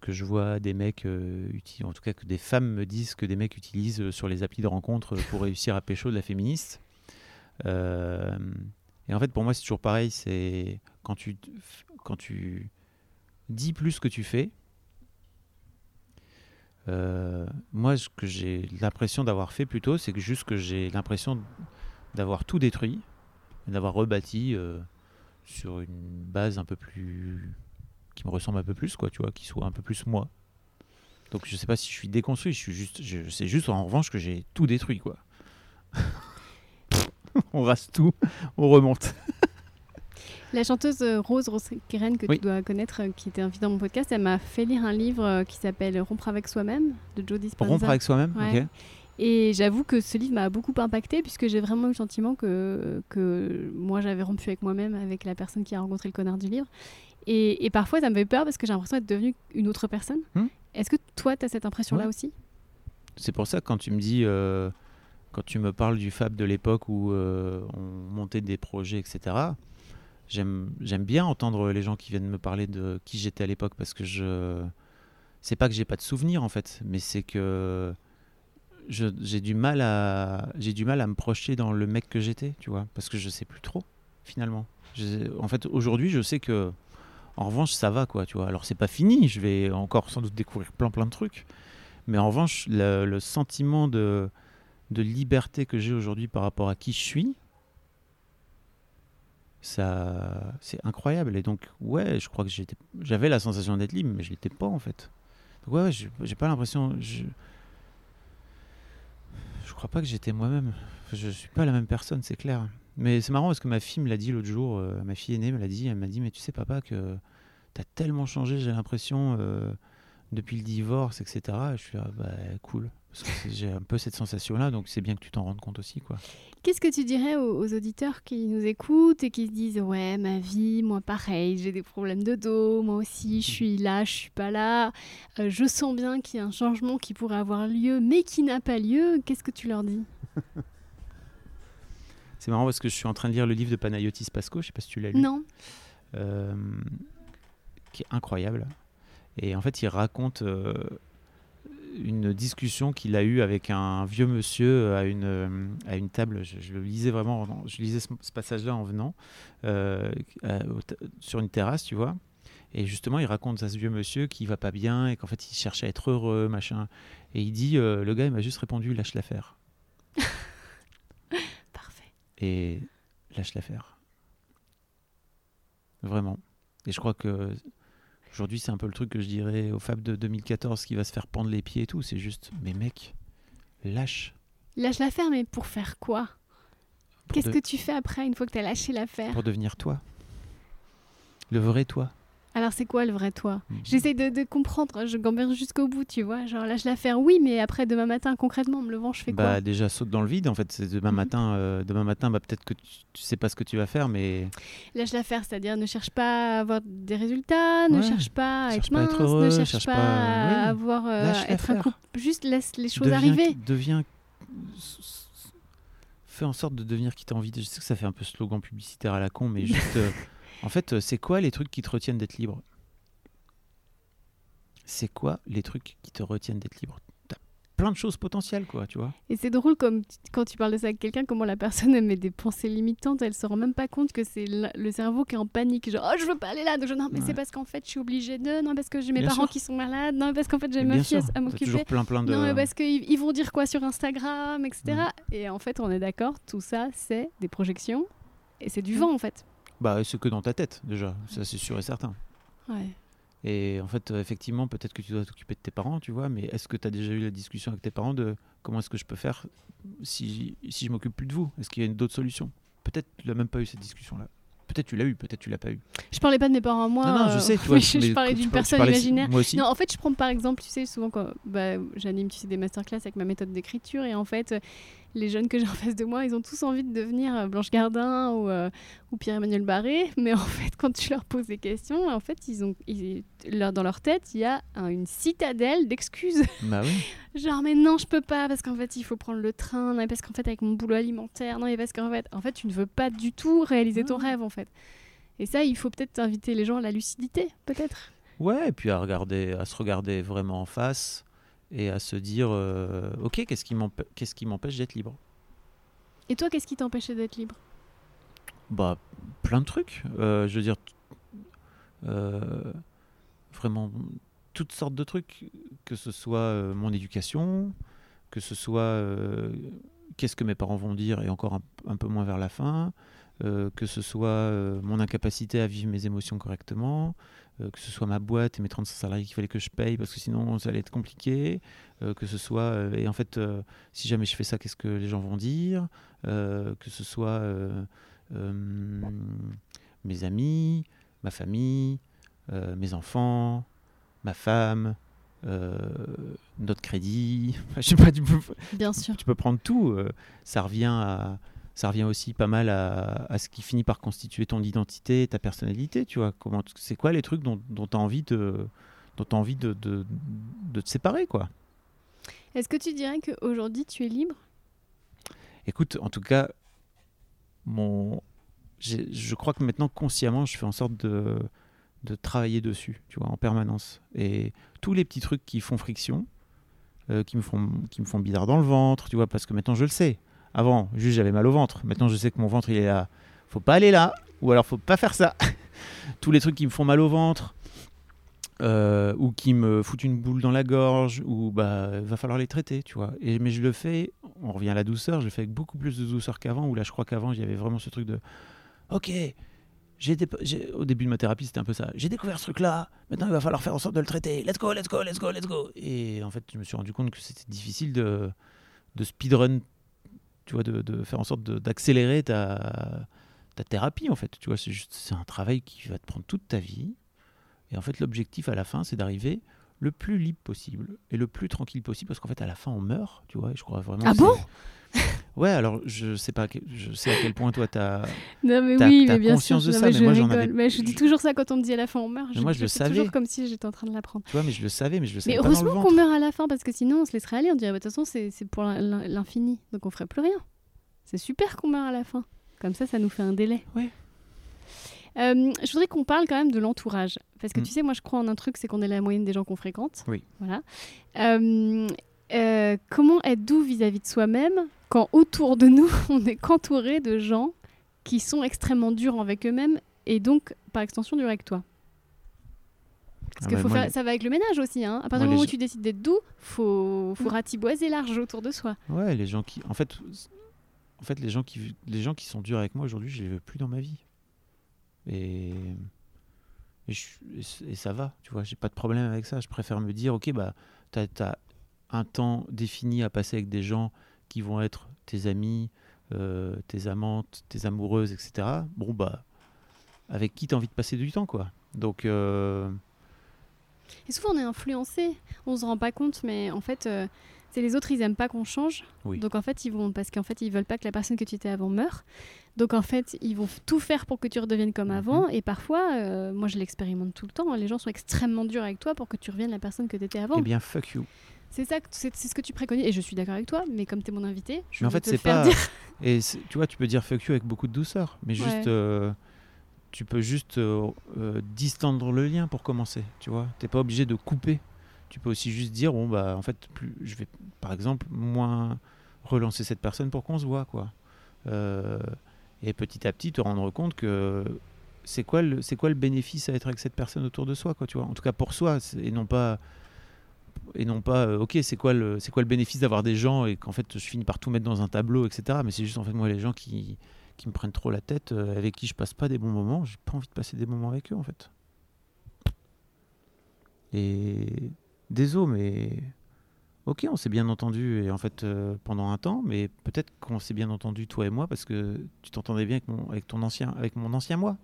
que je vois des mecs euh, uti- en tout cas que des femmes me disent que des mecs utilisent sur les applis de rencontre pour réussir à pécho de la féministe. Et en fait pour moi c'est toujours pareil, c'est quand tu quand tu dis plus que tu fais. Euh, moi, ce que j'ai l'impression d'avoir fait plutôt, c'est que juste que j'ai l'impression d'avoir tout détruit, d'avoir rebâti euh, sur une base un peu plus qui me ressemble un peu plus, quoi, tu vois, qui soit un peu plus moi. Donc je sais pas si je suis déconstruit, je suis juste, je, c'est juste en revanche que j'ai tout détruit, quoi. on rase tout, on remonte. La chanteuse euh, Rose Rosekeren, que Oui. tu dois connaître, euh, qui était invitée dans mon podcast, elle m'a fait lire un livre euh, qui s'appelle Rompre avec soi-même de Joe Dispenza. Rompre avec soi-même, Ouais. ok. Et j'avoue que ce livre m'a beaucoup impacté puisque j'ai vraiment eu le sentiment que, que moi j'avais rompu avec moi-même, avec la personne qui a rencontré le connard du livre. Et, et parfois ça me fait peur parce que j'ai l'impression d'être devenue une autre personne. Hmm. Est-ce que toi tu as cette impression-là Ouais. aussi? C'est pour ça que quand tu me dis, euh, quand tu me parles du Fab de l'époque où euh, on montait des projets, etc., j'aime bien entendre les gens qui viennent me parler de qui j'étais à l'époque parce que je. C'est pas que j'ai pas de souvenirs en fait, mais c'est que j'ai du mal à j'ai du mal à me projeter dans le mec que j'étais, tu vois, parce que je sais plus trop finalement. En fait, aujourd'hui, je sais que en revanche, ça va quoi, tu vois. Alors c'est pas fini, je vais encore sans doute découvrir plein plein de trucs, mais en revanche, le, le sentiment de de liberté que j'ai aujourd'hui par rapport à qui je suis, ça c'est incroyable. Et donc ouais, je crois que j'étais j'avais la sensation d'être libre, mais je l'étais pas en fait. Donc ouais, ouais, j'ai pas l'impression je je crois pas que j'étais moi-même. Je suis pas la même personne, c'est clair. Mais c'est marrant parce que ma fille me l'a dit l'autre jour, euh, ma fille aînée me l'a dit, elle m'a dit mais tu sais papa que t'as tellement changé, j'ai l'impression euh, depuis le divorce, etc. Et je suis ah, bah cool. J'ai un peu cette sensation-là, donc c'est bien que tu t'en rendes compte aussi, quoi. Qu'est-ce que tu dirais aux, aux auditeurs qui nous écoutent et qui se disent ouais ma vie moi pareil j'ai des problèmes de dos moi aussi je suis là je suis pas là euh, je sens bien qu'il y a un changement qui pourrait avoir lieu mais qui n'a pas lieu qu'est-ce que tu leur dis? C'est marrant parce que je suis en train de lire le livre de Panayotis Pasco, je sais pas si tu l'as lu. non euh, qui est incroyable. Et en fait, il raconte euh, une discussion qu'il a eue avec un vieux monsieur euh, à une, euh, à une table. Je, je le lisais vraiment, en- je lisais ce, ce passage-là en venant euh, à- sur une terrasse, tu vois. Et justement, il raconte à ce vieux monsieur qui va pas bien et qu'en fait, il cherche à être heureux, machin. Et il dit, euh, le gars, il m'a juste répondu, lâche l'affaire. parfait et lâche l'affaire. Vraiment. Et je crois que aujourd'hui, c'est un peu le truc que je dirais au Fab de 2014 qui va se faire pendre les pieds et tout. C'est juste, mais mec, lâche. lâche l'affaire mais pour faire quoi? Qu'est-ce de- que tu fais après une fois que tu as lâché l'affaire? Pour devenir toi. Le vrai toi. Alors c'est quoi le vrai toi? Mhm. J'essaie de, de comprendre, je gamberge jusqu'au bout, tu vois. Genre lâche l'affaire, oui, mais après demain matin, concrètement, en me levant, je fais Bah quoi déjà saute dans le vide en fait. C'est demain Mhm. matin. euh, demain matin, bah peut-être que tu, tu sais pas ce que tu vas faire, mais Lâche l'affaire, c'est-à-dire ne cherche pas à avoir des résultats, ne Ouais. cherche pas à Cherche être pas heureux, ne cherche, cherche pas, pas- à avoir euh, être un couple. Juste laisse les choses deviens, arriver. deviens fais en sorte de devenir qui t'as envie. de- Je sais que ça fait un peu slogan publicitaire à la con, mais juste euh, en fait, euh, c'est quoi les trucs qui te retiennent d'être libre? C'est quoi les trucs qui te retiennent d'être libre? T'as plein de choses potentielles, quoi, tu vois. Et c'est drôle comme quand tu parles de ça avec quelqu'un, comment la personne elle met des pensées limitantes, elle se rend même pas compte que c'est le cerveau qui est en panique, genre oh je veux pas aller là, donc je, non mais Ouais. c'est parce qu'en fait je suis obligée de, non parce que j'ai mes Bien parents sûr. qui sont malades, non parce qu'en fait j'ai ma fille à- m'occuper, toujours plein plein de. non mais parce qu'ils ils vont dire quoi sur Instagram, etc. Mm. Et en fait on est d'accord, tout ça c'est des projections et c'est du Mm. vent en fait. Bah, c'est que dans ta tête déjà, ça c'est sûr et certain. Ouais. Et en fait, euh, effectivement, peut-être que tu dois t'occuper de tes parents, tu vois, mais est-ce que tu as déjà eu la discussion avec tes parents de comment est-ce que je peux faire si, si je m'occupe plus de vous? Est-ce qu'il y a une- d'autres solutions? Peut-être tu n'as même pas eu cette discussion-là. Peut-être tu l'as eu, peut-être tu l'as pas eu. Je parlais pas de mes parents à moi. non, non, je euh, sais, tu vois. je, je parlais d'une personne parlais- imaginaire. Moi aussi. Non, en fait, je prends par exemple, tu sais, souvent quand bah, j'anime, tu sais, des masterclass avec ma méthode d'écriture, et en fait, les jeunes que j'ai en face de moi, ils ont tous envie de devenir euh, Blanche Gardin ou, euh, ou Pierre-Emmanuel Barré, mais en fait, quand tu leur poses des questions, en fait, ils ont, ils- leur- dans leur tête, il y a un- une citadelle d'excuses. Bah oui. Genre, mais non, je peux pas, parce qu'en fait, il faut prendre le train, non, parce qu'en fait, avec mon boulot alimentaire, non, mais parce qu'en fait, en fait, tu ne veux pas du tout réaliser ton Ah. rêve, en fait. Et ça, il faut peut-être inviter les gens à la lucidité, peut-être. Ouais, et puis à, regarder, à se regarder vraiment en face et à se dire euh, Ok, qu'est-ce qui m'empê- qu'est-ce qui m'empêche d'être libre? Et toi, qu'est-ce qui t'empêchait d'être libre? Bah, plein de trucs. Euh, je veux dire, euh, vraiment toutes sortes de trucs. Que ce soit mon éducation, que ce soit qu'est-ce que mes parents vont dire, et encore un, un peu moins vers la fin, que ce soit mon incapacité à vivre mes émotions correctement, que ce soit ma boîte et mes 35 salariés qu'il fallait que je paye parce que sinon ça allait être compliqué, euh, que ce soit, euh, et en fait, euh, si jamais je fais ça, qu'est-ce que les gens vont dire, euh, que ce soit euh, euh, mes amis, ma famille, euh, mes enfants, ma femme, euh, notre crédit. je sais pas, tu peux, Bien sûr. tu peux prendre tout. euh, ça revient à, ça revient aussi pas mal à, à ce qui finit par constituer ton identité, ta personnalité. Tu vois, comment, c'est quoi les trucs dont, dont tu as envie de, dont t'as envie de, de, de te séparer, quoi? Est-ce que tu dirais qu'aujourd'hui, tu es libre? Écoute, en tout cas, mon, je crois que maintenant consciemment, je fais en sorte de, de travailler dessus, tu vois, en permanence. Et tous les petits trucs qui font friction, euh, qui me font, qui me font bizarre dans le ventre, tu vois, parce que maintenant je le sais. Avant, juste j'avais mal au ventre. Maintenant, je sais que mon ventre il est là. Faut pas aller là, ou alors faut pas faire ça. tous les trucs qui me font mal au ventre. euh, ou qui me foutent une boule dans la gorge, ou bah va falloir les traiter, tu vois. Et, mais je le fais, on revient à la douceur, je le fais avec beaucoup plus de douceur qu'avant, où là je crois qu'avant il y avait vraiment ce truc de ok, j'ai- au début de ma thérapie c'était un peu ça, j'ai découvert ce truc-là, maintenant il va falloir faire en sorte de le traiter, let's go, let's go, let's go, let's go. Et en fait je me suis rendu compte que c'était difficile de, de speedrun, tu vois, de, faire en sorte d'accélérer ta, ta thérapie en fait, tu vois, c'est juste, c'est un travail qui va te prendre toute ta vie. Et en fait, l'objectif à la fin, c'est d'arriver le plus libre possible et le plus tranquille possible, parce qu'en fait, à la fin, on meurt, tu vois. Et je crois vraiment. Ah bon Ouais, alors je sais pas, je sais à quel point toi t'as. Non, mais oui, mais bien conscience sûr. de Non, ça, mais mais je moi, j'en rigole. avais- Mais je dis toujours ça quand on me dit à la fin on meurt. Mais Je, moi, je je le savais. toujours comme si j'étais en train de l'apprendre. Tu vois, mais je le savais, mais je le savais Mais pas heureusement qu'on meurt à la fin parce que sinon on se laisserait aller. On dirait bah, de toute façon c'est pour l'in- l'in- l'infini, donc on ferait plus rien. C'est super qu'on meurt à la fin. Comme ça, ça nous fait un délai. Ouais. Euh, je voudrais qu'on parle quand même de l'entourage. Parce que Mm. tu sais, moi je crois en un truc, c'est qu'on est la moyenne des gens qu'on fréquente. Oui. Voilà. Euh, euh, comment être doux vis-à-vis de soi-même quand autour de nous, on est qu'entouré de gens qui sont extrêmement durs avec eux-mêmes et donc par extension durs avec toi? Parce Ah que faut faire, les- ça va avec le ménage aussi. Hein. À partir du moment où tu décides d'être doux, faut, faut Mm. ratiboiser large autour de soi. Ouais, les gens qui. En fait, en fait les, gens qui, les gens qui sont durs avec moi aujourd'hui, je les veux plus dans ma vie. Et. Et, ça va, tu vois, j'ai pas de problème avec ça. Je préfère me dire, ok, bah, t'as as un temps défini à passer avec des gens qui vont être tes amis, euh, tes amantes, tes amoureuses, etc. Bon, bah, avec qui t'as envie de passer du temps, quoi. Donc, euh, Et souvent, on est influencé. On se rend pas compte, mais en fait, euh, c'est les autres, ils aiment pas qu'on change. Oui. Donc en fait, ils vont parce qu'en fait, ils veulent pas que la personne que tu étais avant meure. Donc en fait, ils vont tout faire pour que tu redeviennes comme Mhm. avant. Et parfois, euh, moi, je l'expérimente tout le temps. hein, Les gens sont extrêmement durs avec toi pour que tu reviennes la personne que tu étais avant. eh bien, fuck you. C'est ça, c'est ce que tu préconises. Et je suis d'accord avec toi. Mais comme tu es mon invité, je Mais en vais fait, te le c'est faire pas. dire. Et tu vois, tu peux dire fuck you avec beaucoup de douceur, mais juste. Ouais. euh, tu peux juste euh, euh, distendre le lien pour commencer, tu vois. T'es pas obligé de couper. Tu peux aussi juste dire, bon, bah, en fait, plus, je vais, par exemple, moins relancer cette personne pour qu'on se voit, quoi. Euh, et petit à petit, te rendre compte que c'est quoi, le, c'est quoi le bénéfice à être avec cette personne autour de soi, quoi, tu vois. En tout cas, pour soi, et non pas et non pas euh, ok c'est quoi le c'est quoi le bénéfice d'avoir des gens et qu'en fait je finis par tout mettre dans un tableau etc mais c'est juste en fait moi les gens qui qui me prennent trop la tête euh, avec qui je passe pas des bons moments j'ai pas envie de passer des moments avec eux en fait et désolé mais ok on s'est bien entendu et en fait euh, pendant un temps mais peut-être qu'on s'est bien entendu toi et moi parce que tu t'entendais bien avec ton ancien avec mon ancien moi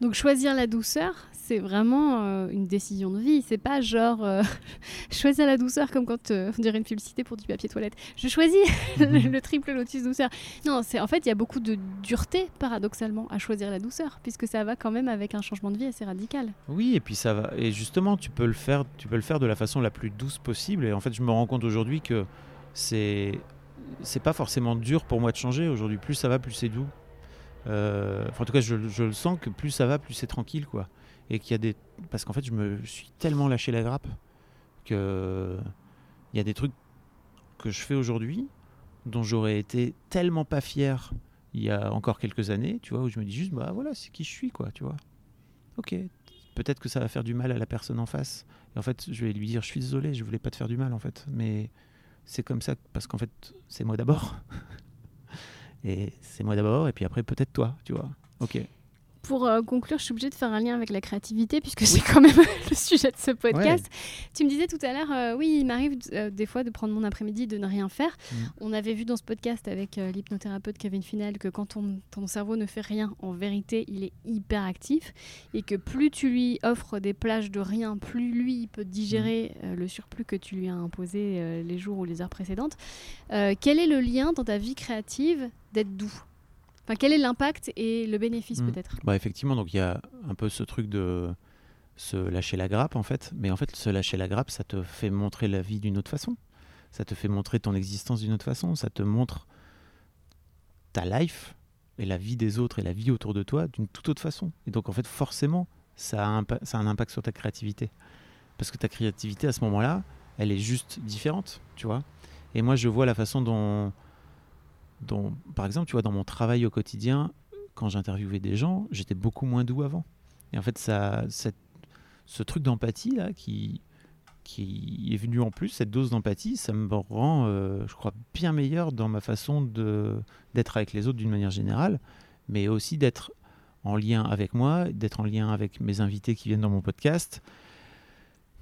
Donc choisir la douceur, c'est vraiment euh, une décision de vie. C'est pas genre euh, choisir la douceur comme quand euh, on dirait une publicité pour du papier toilette. Je choisis le, le triple lotus douceur. Non, c'est en fait il y a beaucoup de dureté paradoxalement à choisir la douceur puisque ça va quand même avec un changement de vie assez radical. Oui, et puis ça va. Et justement, tu peux le faire, tu peux le faire de la façon la plus douce possible. Et en fait, je me rends compte aujourd'hui que c'est c'est pas forcément dur pour moi de changer aujourd'hui. Plus ça va, plus c'est doux. Euh, en tout cas, je, je le sens que plus ça va, plus c'est tranquille, quoi. Et qu'il y a des parce qu'en fait, je me suis tellement lâché la grappe que il y a des trucs que je fais aujourd'hui dont j'aurais été tellement pas fier il y a encore quelques années, tu vois, où je me dis juste bah voilà, c'est qui je suis, quoi, tu vois. Ok, peut-être que ça va faire du mal à la personne en face. Et en fait, je vais lui dire, je suis désolé, je voulais pas te faire du mal, en fait. Mais c'est comme ça, parce qu'en fait, c'est moi d'abord. et c'est moi d'abord, et puis après, peut-être toi, tu vois. Ok. Pour euh, conclure, je suis obligée de faire un lien avec la créativité puisque c'est quand même le sujet de ce podcast. Tu me disais tout à l'heure, euh, oui, il m'arrive euh, des fois de prendre mon après-midi de ne rien faire. Mm. On avait vu dans ce podcast avec l'hypnothérapeute Kevin Finel que quand ton, ton cerveau ne fait rien, en vérité, il est hyper actif et que plus tu lui offres des plages de rien, plus lui il peut digérer euh, le surplus que tu lui as imposé les jours ou les heures précédentes. Quel est le lien dans ta vie créative d'être doux? Enfin, quel est l'impact et le bénéfice Mm. peut-être Bah, effectivement, donc il y a un peu ce truc de se lâcher la grappe, en fait. Mais en fait, se lâcher la grappe, ça te fait montrer la vie d'une autre façon. Ça te fait montrer ton existence d'une autre façon. Ça te montre ta life et la vie des autres et la vie autour de toi d'une toute autre façon. Et donc, en fait, forcément, ça a, ça a un impact sur ta créativité. Parce que ta créativité, à ce moment-là, elle est juste différente, tu vois. Et moi, je vois la façon dont, par exemple, tu vois, dans mon travail au quotidien, quand j'interviewais des gens, j'étais beaucoup moins doux avant. Et en fait, ça, ce truc d'empathie là, qui, est venu en plus, cette dose d'empathie, ça me rend, euh, je crois, bien meilleur dans ma façon de d'être avec les autres d'une manière générale, mais aussi d'être en lien avec moi, d'être en lien avec mes invités qui viennent dans mon podcast,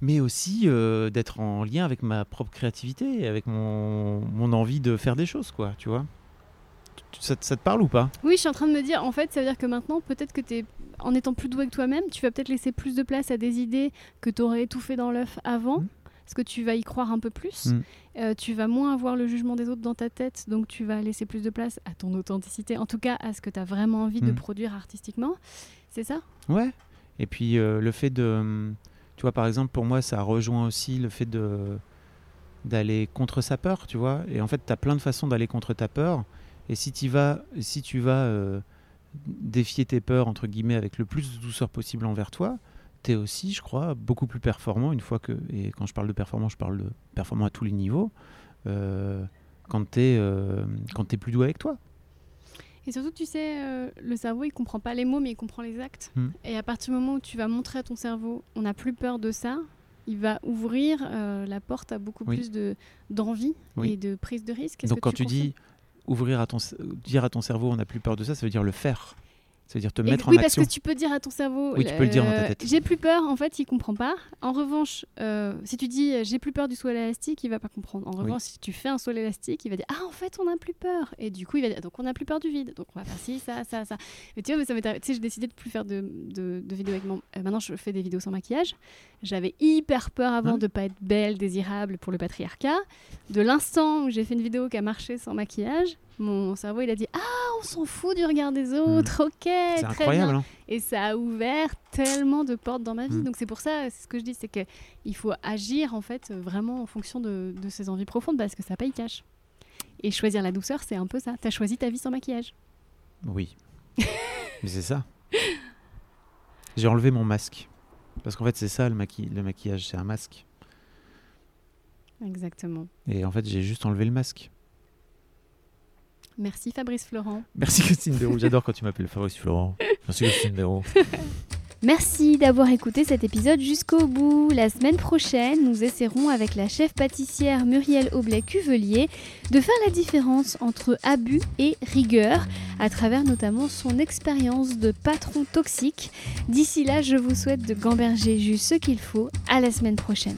mais aussi euh, d'être en lien avec ma propre créativité, avec mon, mon envie de faire des choses, quoi, tu vois. Ça, te- parle ou pas? Oui, je suis en train de me dire, en fait, ça veut dire que maintenant, peut-être que tu en étant plus doux avec toi-même, tu vas peut-être laisser plus de place à des idées que tu aurais étouffées dans l'œuf avant, Mm. parce que tu vas y croire un peu plus. Mm. Euh, tu vas moins avoir le jugement des autres dans ta tête, donc tu vas laisser plus de place à ton authenticité, en tout cas à ce que tu as vraiment envie de Mm. produire artistiquement. C'est ça? Ouais. Et puis euh, le fait de, tu vois, par exemple, pour moi, ça rejoint aussi le fait de d'aller contre sa peur, tu vois. Et en fait, tu as plein de façons d'aller contre ta peur. Et si tu vas, si tu vas euh, défier tes peurs entre guillemets avec le plus de douceur possible envers toi, tu es aussi, je crois, beaucoup plus performant une fois que. Et quand je parle de performant, je parle de performant à tous les niveaux. euh, quand tu es, es plus doux avec toi. Et surtout, tu sais, euh, le cerveau, il comprend pas les mots, mais il comprend les actes. Mm. Et à partir du moment où tu vas montrer à ton cerveau, on n'a plus peur de ça, il va ouvrir euh, la porte à beaucoup Oui. plus de d'envie Oui. et de prise de risque. Donc que quand tu dis ouvrir à ton, dire à ton cerveau on n'a plus peur de ça, ça veut dire le faire. Ça veut dire te Et- mettre oui, en parce action. que tu peux dire à ton cerveau. Oui, tu peux le dire dans ta euh, tête. J'ai plus peur, en fait, il comprend pas. En revanche, euh, si tu dis euh, j'ai plus peur du saut à l'élastique, il va pas comprendre. En Oui. revanche, si tu fais un saut à l'élastique, il va dire ah en fait on n'a plus peur. Et du coup il va dire donc on n'a plus peur du vide. Donc on va faire ci, ça, ça, ça. Mais tu vois, mais ça m'est arrivé- tu sais, j'ai décidé de plus faire de, de, de vidéos avec mon. euh, maintenant je fais des vidéos sans maquillage. J'avais hyper peur avant Hein de pas être belle, désirable pour le patriarcat. De l'instant où j'ai fait une vidéo qui a marché sans maquillage, mon cerveau il a dit ah on s'en fout du regard des autres, ok, C'est très incroyable. bien. hein. Et ça a ouvert tellement de portes dans ma vie. Mm. Donc c'est pour ça, c'est ce que je dis, c'est que il faut agir en fait vraiment en fonction de, de ses envies profondes parce que ça paye cash. Et choisir la douceur, c'est un peu ça. T'as choisi ta vie sans maquillage. Oui. Mais c'est ça. J'ai enlevé mon masque. Parce qu'en fait, c'est ça le, maqui- le maquillage, c'est un masque. Exactement. Et en fait, j'ai juste enlevé le masque. Merci Fabrice Florent. Merci Christine Béroux. J'adore quand tu m'appelles Fabrice Florent. Merci Christine Béroux. Merci d'avoir écouté cet épisode jusqu'au bout. La semaine prochaine, nous essaierons avec la chef pâtissière Muriel Aublet-Cuvelier de faire la différence entre abus et rigueur à travers notamment son expérience de patron toxique. D'ici là, je vous souhaite de gamberger juste ce qu'il faut. À la semaine prochaine.